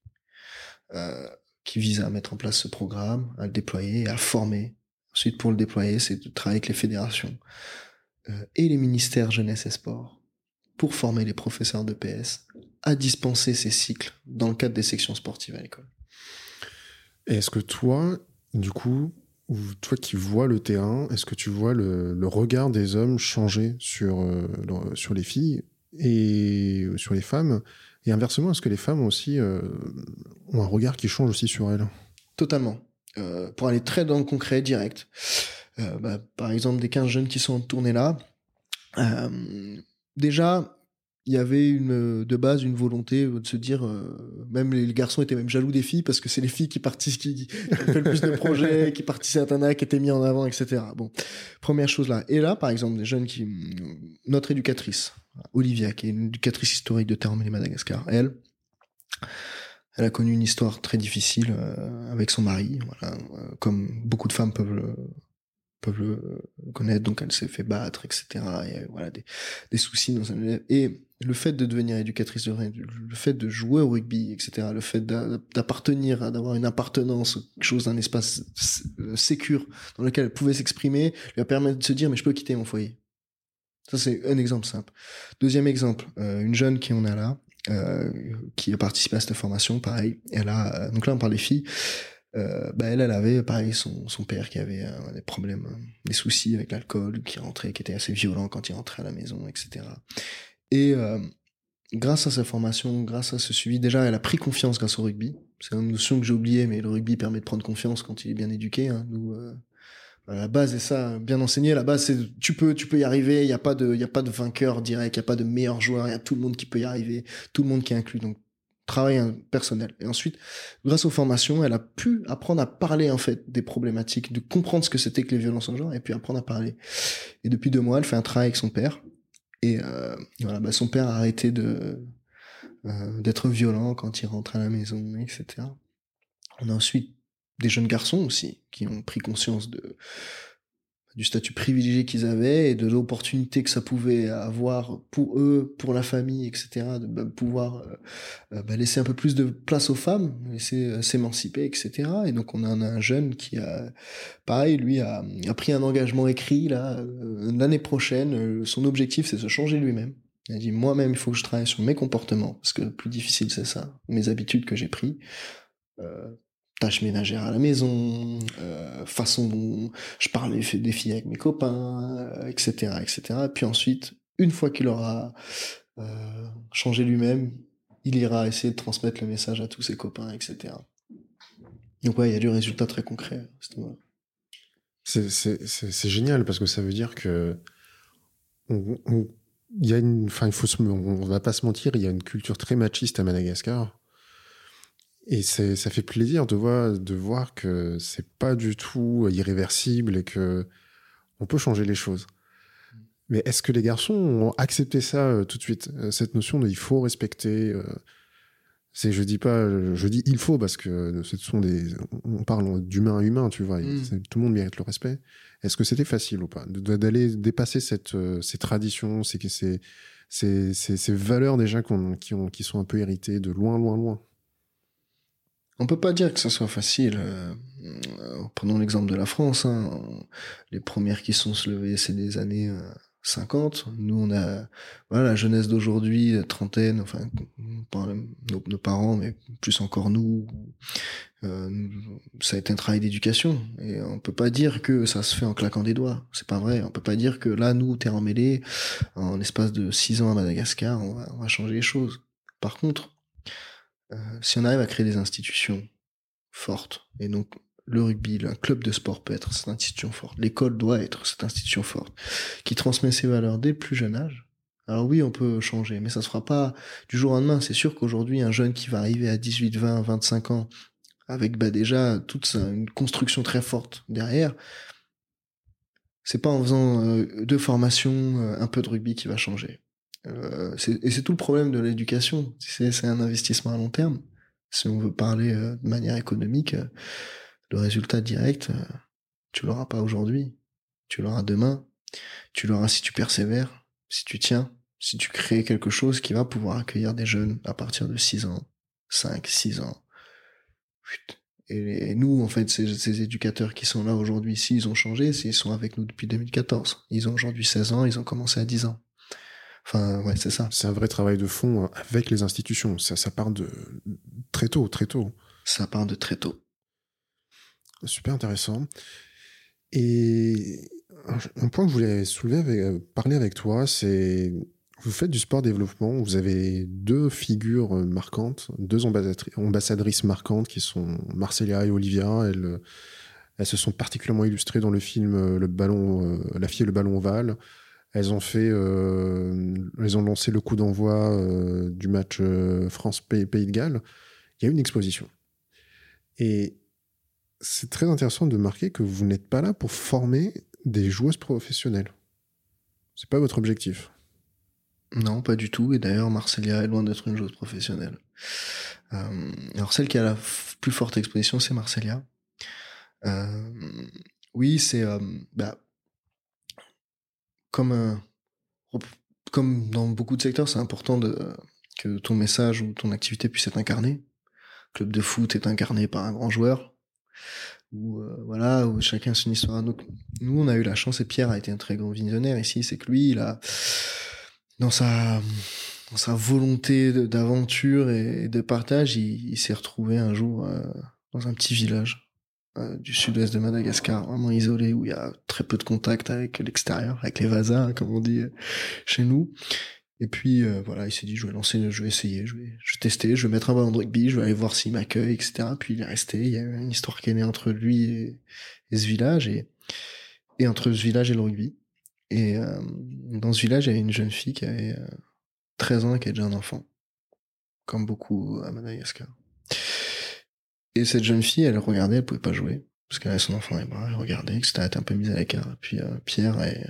euh, qui vise à mettre en place ce programme, à le déployer, à former. Ensuite, pour le déployer, c'est de travailler avec les fédérations euh, et les ministères jeunesse et sport pour former les professeurs de PS à dispenser ces cycles dans le cadre des sections sportives à l'école. Est-ce que toi, du coup, ou toi qui vois le terrain, est-ce que tu vois le, regard des hommes changer sur, euh, sur les filles et sur les femmes? Et inversement, est-ce que les femmes aussi euh, ont un regard qui change aussi sur elles? Totalement. Euh, pour aller très dans le concret, direct. Bah, par exemple, des 15 jeunes qui sont tournés là. Déjà, il y avait une, de base une volonté de se dire, euh, même les garçons étaient même jaloux des filles parce que c'est les filles qui participent, qui, qui fait le plus de [LAUGHS] projets, qui participent à un qui étaient mis en avant, etc. Bon, première chose là. Et là, par exemple, des jeunes qui, notre éducatrice, Olivia, qui est une éducatrice historique de Terre Madagascar, elle, elle a connu une histoire très difficile euh, avec son mari, voilà, euh, comme beaucoup de femmes peuvent le, peuvent le connaître, donc elle s'est fait battre, etc. Et voilà, des, des soucis dans un Et le fait de devenir éducatrice de le fait de jouer au rugby, etc., le fait d'appartenir, d'avoir une appartenance, quelque chose d'un espace euh, sécure dans lequel elle pouvait s'exprimer, lui a permis de se dire, mais je peux quitter mon foyer. Ça, c'est un exemple simple. Deuxième exemple, euh, une jeune qui en a là, euh, qui a participé à cette formation, pareil, elle a, donc là on parle des filles, bah elle, elle avait pareil son, son père qui avait des problèmes, des soucis avec l'alcool, qui rentrait, qui était assez violent quand il rentrait à la maison, etc. Et euh, grâce à sa formation, grâce à ce suivi, déjà elle a pris confiance grâce au rugby. C'est une notion que j'ai oubliée, mais le rugby permet de prendre confiance quand il est bien éduqué. Hein. Nous, euh, la base est ça, bien enseigné. La base c'est tu peux, tu peux y arriver. Il y a pas de, il y a pas de vainqueur direct. Il y a pas de meilleur joueur. Il y a tout le monde qui peut y arriver. Tout le monde qui est inclus. Donc travail personnel. Et ensuite, grâce aux formations, elle a pu apprendre à parler en fait des problématiques, de comprendre ce que c'était que les violences en genre, et puis apprendre à parler. Et depuis deux mois, elle fait un travail avec son père. Et euh, voilà, bah, son père a arrêté de euh, d'être violent quand il rentre à la maison, etc. On a ensuite des jeunes garçons aussi qui ont pris conscience de du statut privilégié qu'ils avaient et de l'opportunité que ça pouvait avoir pour eux, pour la famille, etc., de bah, pouvoir euh, euh, bah, laisser un peu plus de place aux femmes, laisser euh, s'émanciper, etc. Et donc on a un, jeune qui a, pareil, lui a, pris un engagement écrit là l'année prochaine. son objectif c'est se changer lui-même. Il a dit moi-même il faut que je travaille sur mes comportements parce que le plus difficile c'est ça, mes habitudes que j'ai pris. Euh, tâches ménagères à la maison, euh, façon dont je parle des filles avec mes copains, etc., euh, etc. Et puis ensuite, une fois qu'il aura euh, changé lui-même, il ira essayer de transmettre le message à tous ses copains, etc. Donc ouais, il y a du résultat très concret. C'est génial parce que ça veut dire que il y a une, se, on va pas se mentir, il y a une culture très machiste à Madagascar Et ça fait plaisir de voir, de voir que c'est pas du tout irréversible et que on peut changer les choses. Mais est-ce que les garçons ont accepté ça euh, tout de suite euh, Cette notion de il faut respecter. Euh, c'est, je dis pas, je dis il faut parce que ce sont des, on parle d'humain à humain, tu vois. Mm. Tout le monde mérite le respect. Est-ce que c'était facile ou pas d'aller dépasser cette, ces traditions, ces, ces, ces, ces valeurs déjà qui, ont, qui sont un peu héritées de loin, loin, loin? On peut pas dire que ce soit facile. Euh, prenons l'exemple de la France. Hein. Les premières qui sont se levées, c'est des années 50. Nous, on a voilà la jeunesse d'aujourd'hui, trentaine, enfin nos, nos, parents, mais plus encore nous. Euh, ça a été un travail d'éducation et on peut pas dire que ça se fait en claquant des doigts. C'est pas vrai. On peut pas dire que là, nous, terre emmêlée, en espace de six ans à Madagascar, on va, changer les choses. Par contre, euh, si on arrive à créer des institutions fortes, et donc le rugby, un club de sport peut être cette institution forte, l'école doit être cette institution forte, qui transmet ses valeurs dès le plus jeune âge, alors oui, on peut changer, mais ça se fera pas du jour au lendemain. C'est sûr qu'aujourd'hui, un jeune qui va arriver à 18, 20, 25 ans, avec bah déjà toute une construction très forte derrière, c'est pas en faisant euh, deux formations, euh, un peu de rugby qui va changer. Euh, et c'est tout le problème de l'éducation. C'est un investissement à long terme. Si on veut parler de manière économique, le résultat direct, tu l'auras pas aujourd'hui. Tu l'auras demain. Tu l'auras si tu persévères si tu tiens, si tu crées quelque chose qui va pouvoir accueillir des jeunes à partir de 6 ans, 5, 6 ans. Et, nous, en fait, ces, éducateurs qui sont là aujourd'hui, s'ils ont changé, s'ils sont avec nous depuis 2014. Ils ont aujourd'hui 16 ans, ils ont commencé à 10 ans. Enfin, ouais, c'est ça. C'est un vrai travail de fond avec les institutions. Ça, ça part de très tôt, très tôt. Ça part de très tôt. Super intéressant. Et un point que je voulais soulever, avec, euh, parler avec toi, c'est vous faites du sport développement, vous avez deux figures euh, marquantes, deux ambassadrices marquantes qui sont Marcelia et Olivia. Elles, elles se sont particulièrement illustrées dans le film euh, Le ballon, La fille et le ballon ovale. Elles ont fait, elles ont lancé le coup d'envoi du match France-Pays de Galles. Il y a une exposition. Et c'est très intéressant de marquer que vous n'êtes pas là pour former des joueuses professionnelles. C'est pas votre objectif. Non, pas du tout. Et d'ailleurs, Marcelia est loin d'être une joueuse professionnelle. Euh, alors, celle qui a la plus forte exposition, c'est Marcelia. Euh, oui, c'est euh, bah, comme comme dans beaucoup de secteurs, c'est important de, que ton message ou ton activité puisse être incarné. club de foot est incarné par un grand joueur. Où euh, voilà où chacun son histoire. Donc nous on a eu la chance et Pierre a été un très grand visionnaire ici c'est que lui il a dans sa dans sa volonté d'aventure et de partage il, s'est retrouvé un jour euh, dans un petit village euh, du sud-ouest de Madagascar vraiment isolé où il y a très peu de contact avec l'extérieur avec les vasas hein, comme on dit chez nous et puis euh, voilà, il s'est dit je vais lancer, je vais essayer, je vais, je vais tester, je vais mettre un ballon de rugby, je vais aller voir s'il m'accueille, etc. Puis il est resté. Il y a une histoire qui est née entre lui et, ce village et, et entre ce village et le rugby. Et euh, dans ce village, il y avait une jeune fille qui avait 13 euh, ans et qui avait déjà un enfant, comme beaucoup à Madagascar. Et cette jeune fille, elle regardait, elle pouvait pas jouer parce qu'elle avait son enfant dans les bras, elle regardait, etc. Elle était un peu mise à l'écart. Puis Pierre et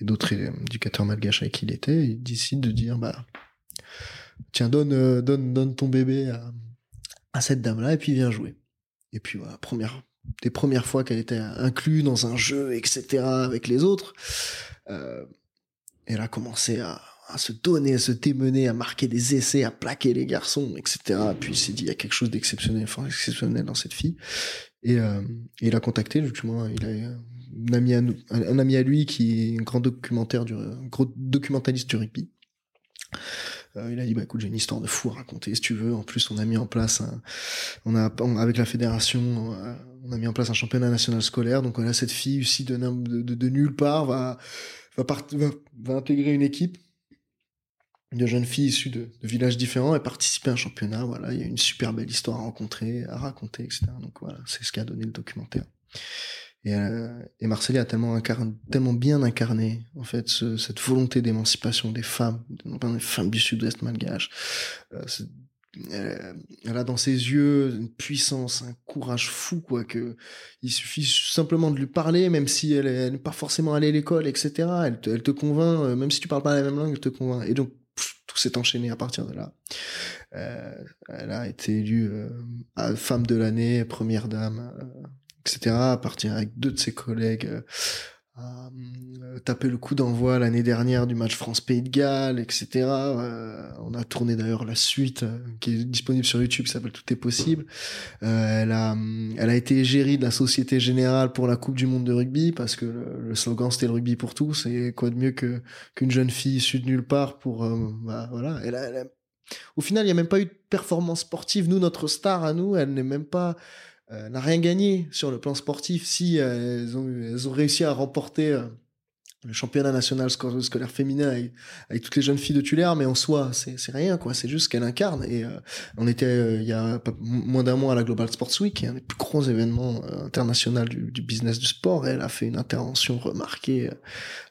d'autres éducateurs malgaches avec qui il était, il décide de dire bah tiens donne euh, donne donne ton bébé à, cette dame là et puis viens jouer. Et puis voilà première des premières fois qu'elle était inclue dans un jeu etc avec les autres, euh, elle a commencé à, se donner, à se démener, à marquer des essais, à plaquer les garçons, etc. Puis il s'est dit, il y a quelque chose d'exceptionnel, enfin, exceptionnel dans cette fille. Et, euh, il a contacté, justement, il a un ami à, un, ami à lui qui est un grand documentaire du, gros documentaliste du rugby. Euh, il a dit bah écoute j'ai une histoire de fou à raconter si tu veux. En plus on a mis en place on a avec la fédération euh, on a mis en place un championnat national scolaire donc on a cette fille aussi de, nulle part va va, va intégrer une équipe de jeunes filles issues de, villages différents et participer à un championnat. Voilà, il y a une super belle histoire à rencontrer, à raconter, etc. Donc voilà, c'est ce qui a donné le documentaire. Et, euh, et Marcelli a tellement, incarné, tellement bien incarné en fait cette volonté d'émancipation des femmes, des femmes du Sud-Ouest malgache, euh, elle, a dans ses yeux une puissance, un courage fou, quoi, que il suffit simplement de lui parler, même si elle n'est pas forcément allée à l'école, etc. Elle te, elle te convainc, euh, même si tu parles pas la même langue, elle te convainc. Et donc, s'est enchaîné à partir de là. Euh, elle a été élue euh, femme de l'année, première dame, euh, etc. À partir avec deux de ses collègues a euh, tapé le coup d'envoi l'année dernière du match France-Pays de Galles, etc. Euh, on a tourné d'ailleurs la suite euh, qui est disponible sur YouTube, qui s'appelle Tout est possible. elle a, elle a été égérie de la Société Générale pour la Coupe du Monde de rugby parce que le, slogan c'était le rugby pour tous. Et quoi de mieux que qu'une jeune fille issue de nulle part pour, bah, voilà. Elle elle Au final, il n'y a même pas eu de performance sportive. Nous, notre star à nous, elle n'est même pas euh, n'a rien gagné sur le plan sportif si euh, elles, ont, elles, ont, réussi à remporter euh, le championnat national scolaire féminin avec, toutes les jeunes filles de Tullère, mais en soi, c'est rien, quoi. C'est juste qu'elle incarne. Et on était il y a moins d'un mois à la Global Sports Week, un des plus gros événements internationaux du, du, business du sport. Et elle a fait une intervention remarquée,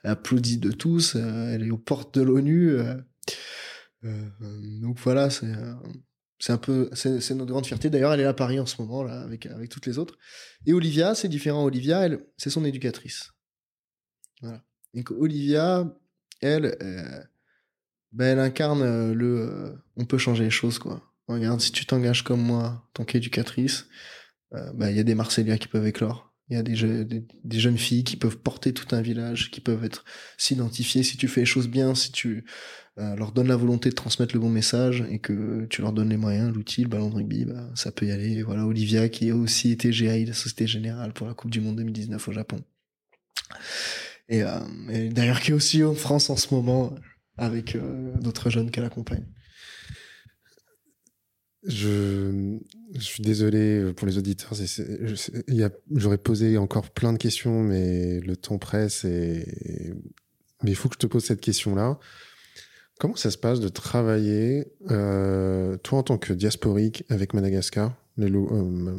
applaudie de tous. elle est aux portes de l'ONU. donc voilà, c'est c'est un peu, c'est notre grande fierté. D'ailleurs, elle est à Paris en ce moment, là, avec, avec toutes les autres. Et Olivia, c'est différent. Olivia, elle, c'est son éducatrice. Voilà. Donc, Olivia, elle, euh, ben, elle incarne euh, le, euh, on peut changer les choses, quoi. Regarde, si tu t'engages comme moi, tant qu'éducatrice, ben, il y a des Marseillais qui peuvent éclore. Il y a des, des, jeunes filles qui peuvent porter tout un village, qui peuvent être s'identifier si tu fais les choses bien, si tu euh, leur donnes la volonté de transmettre le bon message et que tu leur donnes les moyens, l'outil, le ballon de rugby, bah, ça peut y aller. voilà, Olivia qui a aussi été GI de la Société Générale pour la Coupe du Monde 2019 au Japon. Et, et d'ailleurs qui est aussi en France en ce moment avec euh, d'autres jeunes qu'elle accompagne. Je, suis désolé pour les auditeurs. J'aurais posé encore plein de questions, mais le temps presse. Et, mais il faut que je te pose cette question-là. Comment ça se passe de travailler, euh, toi en tant que diasporique, avec Madagascar, euh,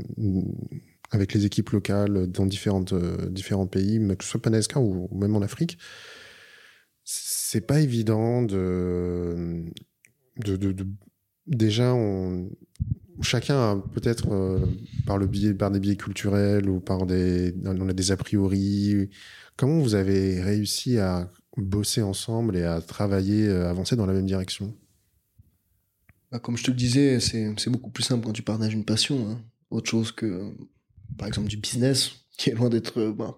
avec les équipes locales dans euh, différents pays, que ce soit Madagascar ou, même en Afrique C'est pas évident de, de, de déjà, on, chacun peut-être euh, par le biais, par des biais culturels ou par des, on a des a priori. Comment vous avez réussi à bosser ensemble et à travailler, euh, avancer dans la même direction? Bah, Comme je te le disais, c'est beaucoup plus simple quand tu partages une passion. Hein. Autre chose que, par exemple, du business, qui est loin d'être, euh, bah,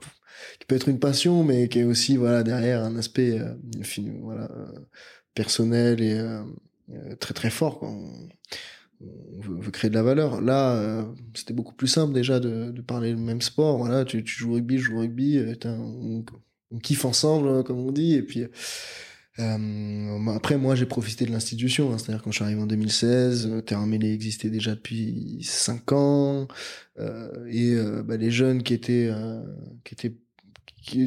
qui peut être une passion, mais qui est aussi voilà derrière un aspect voilà personnel et très très fort. Quoi. On, veut, créer de la valeur. Là, euh, c'était beaucoup plus simple déjà de, parler le même sport. Voilà, tu, joues rugby, je joue rugby, euh, on, kiffe ensemble, hein, comme on dit. Et puis euh, après, moi, j'ai profité de l'institution. Hein, C'est-à-dire quand je suis arrivé en 2016, Terrain Mêlé existait déjà depuis 5 ans. Euh, et bah, les jeunes qui étaient qui étaient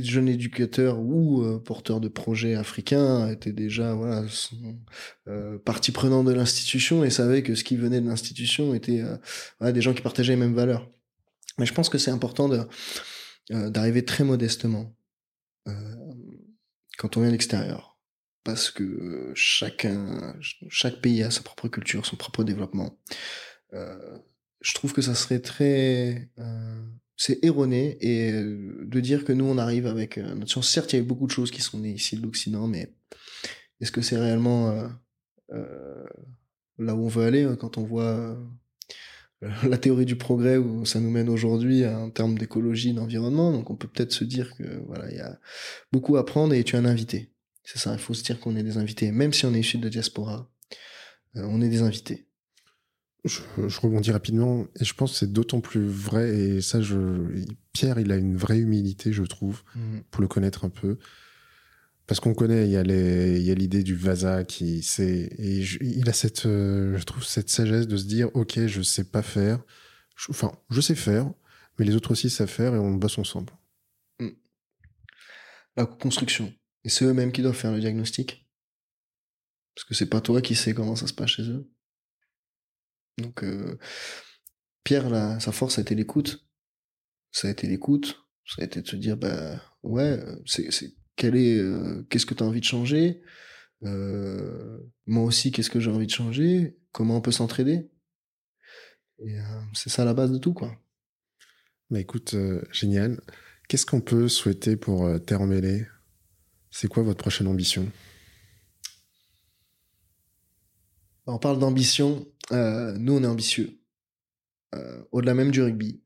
jeune éducateur ou euh, porteur de projets africains était déjà voilà euh, partie prenante de l'institution et savait que ce qui venait de l'institution était euh, des gens qui partageaient les mêmes valeurs. Mais je pense que c'est important euh, d'arriver très modestement quand on vient de l'extérieur parce que chacun chaque pays a sa propre culture, son propre développement. je trouve que ça serait très c'est erroné et euh, de dire que nous on arrive avec euh, notre science. Certes, il y a beaucoup de choses qui sont nées ici de l'Occident, mais est-ce que c'est réellement euh, là où on veut aller hein, quand on voit [LAUGHS] la théorie du progrès où ça nous mène aujourd'hui en termes d'écologie, d'environnement? Donc on peut peut-être se dire que voilà, il y a beaucoup à prendre et tu es un invité. C'est ça, il faut se dire qu'on est des invités, même si on est issu de la diaspora, on est des invités. Je, rebondis rapidement et je pense que c'est d'autant plus vrai et ça je Pierre il a une vraie humilité je trouve mm. pour le connaître un peu. Parce qu'on connaît il y a l'idée du Vasa qui c'est et il a cette euh, je trouve cette sagesse de se dire ok je sais pas faire. Enfin je sais faire mais les autres aussi savent faire et on bosse ensemble. Mm. la construction et c'est eux-mêmes qui doivent faire le diagnostic? Parce que c'est pas toi qui sais comment ça se passe chez eux donc, euh, Pierre, sa force, a été l'écoute. Ça a été l'écoute. Ça a été de se dire, bah, ouais, c'est, c'est, quel est, euh, qu'est-ce que tu as envie de changer? Euh, moi aussi, qu'est-ce que j'ai envie de changer? Comment on peut s'entraider? Et c'est ça la base de tout, quoi. Bah écoute, génial. Qu'est-ce qu'on peut souhaiter pour Terre Mêlée? C'est quoi votre prochaine ambition? On parle d'ambition. nous, on est ambitieux. Au-delà même du rugby,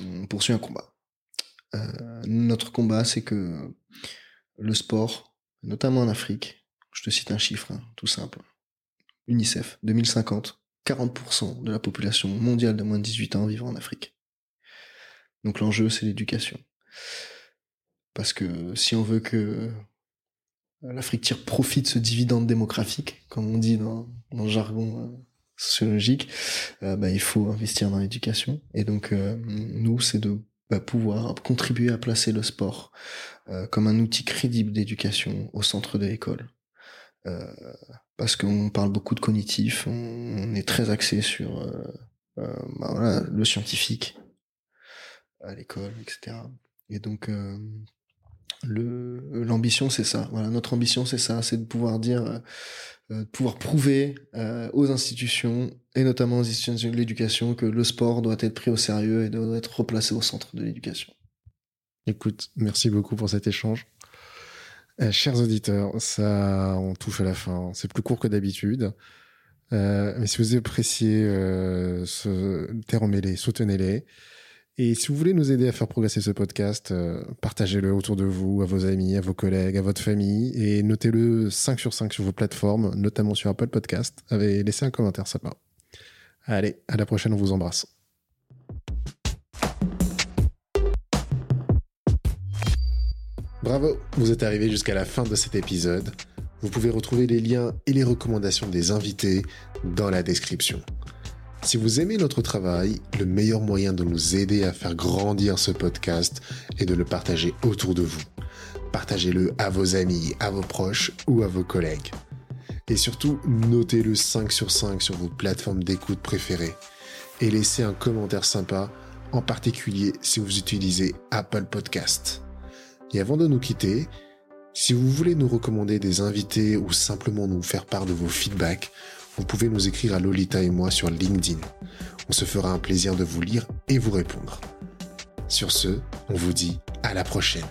on poursuit un combat. Euh, notre combat, c'est que le sport, notamment en Afrique, je te cite un chiffre, hein, tout simple. UNICEF, 2050, 40% de la population mondiale de moins de 18 ans vivra en Afrique. Donc l'enjeu, c'est l'éducation. Parce que si on veut que l'Afrique tire profit de ce dividende démographique, comme on dit dans, le jargon euh, sociologique, euh, bah, il faut investir dans l'éducation. Et donc, nous, c'est de pouvoir contribuer à placer le sport euh, comme un outil crédible d'éducation au centre de l'école. Euh, parce qu'on parle beaucoup de cognitif, on, est très axé sur euh, bah le scientifique à l'école, etc. Et donc l'ambition c'est ça. Voilà, notre ambition c'est ça, c'est de pouvoir dire euh, de pouvoir prouver euh, aux institutions, et notamment aux institutions de l'éducation, que le sport doit être pris au sérieux et doit être replacé au centre de l'éducation. Écoute, merci beaucoup pour cet échange. Euh, chers auditeurs, ça, on touche à la fin. C'est plus court que d'habitude. mais si vous appréciez ce terme mêlé, soutenez-les. Et si vous voulez nous aider à faire progresser ce podcast, euh, partagez-le autour de vous, à vos amis, à vos collègues, à votre famille, et notez-le 5 sur 5 sur vos plateformes, notamment sur Apple Podcast. Avez laissé un commentaire sympa. Allez, à la prochaine, on vous embrasse. Bravo, vous êtes arrivé jusqu'à la fin de cet épisode. Vous pouvez retrouver les liens et les recommandations des invités dans la description. Si vous aimez notre travail, le meilleur moyen de nous aider à faire grandir ce podcast est de le partager autour de vous. Partagez-le à vos amis, à vos proches ou à vos collègues. Et surtout, notez-le 5 sur 5 sur vos plateformes d'écoute préférées. Et laissez un commentaire sympa, en particulier si vous utilisez Apple Podcast. Et avant de nous quitter, si vous voulez nous recommander des invités ou simplement nous faire part de vos feedbacks, vous pouvez nous écrire à Lolita et moi sur LinkedIn. On se fera un plaisir de vous lire et vous répondre. Sur ce, on vous dit à la prochaine.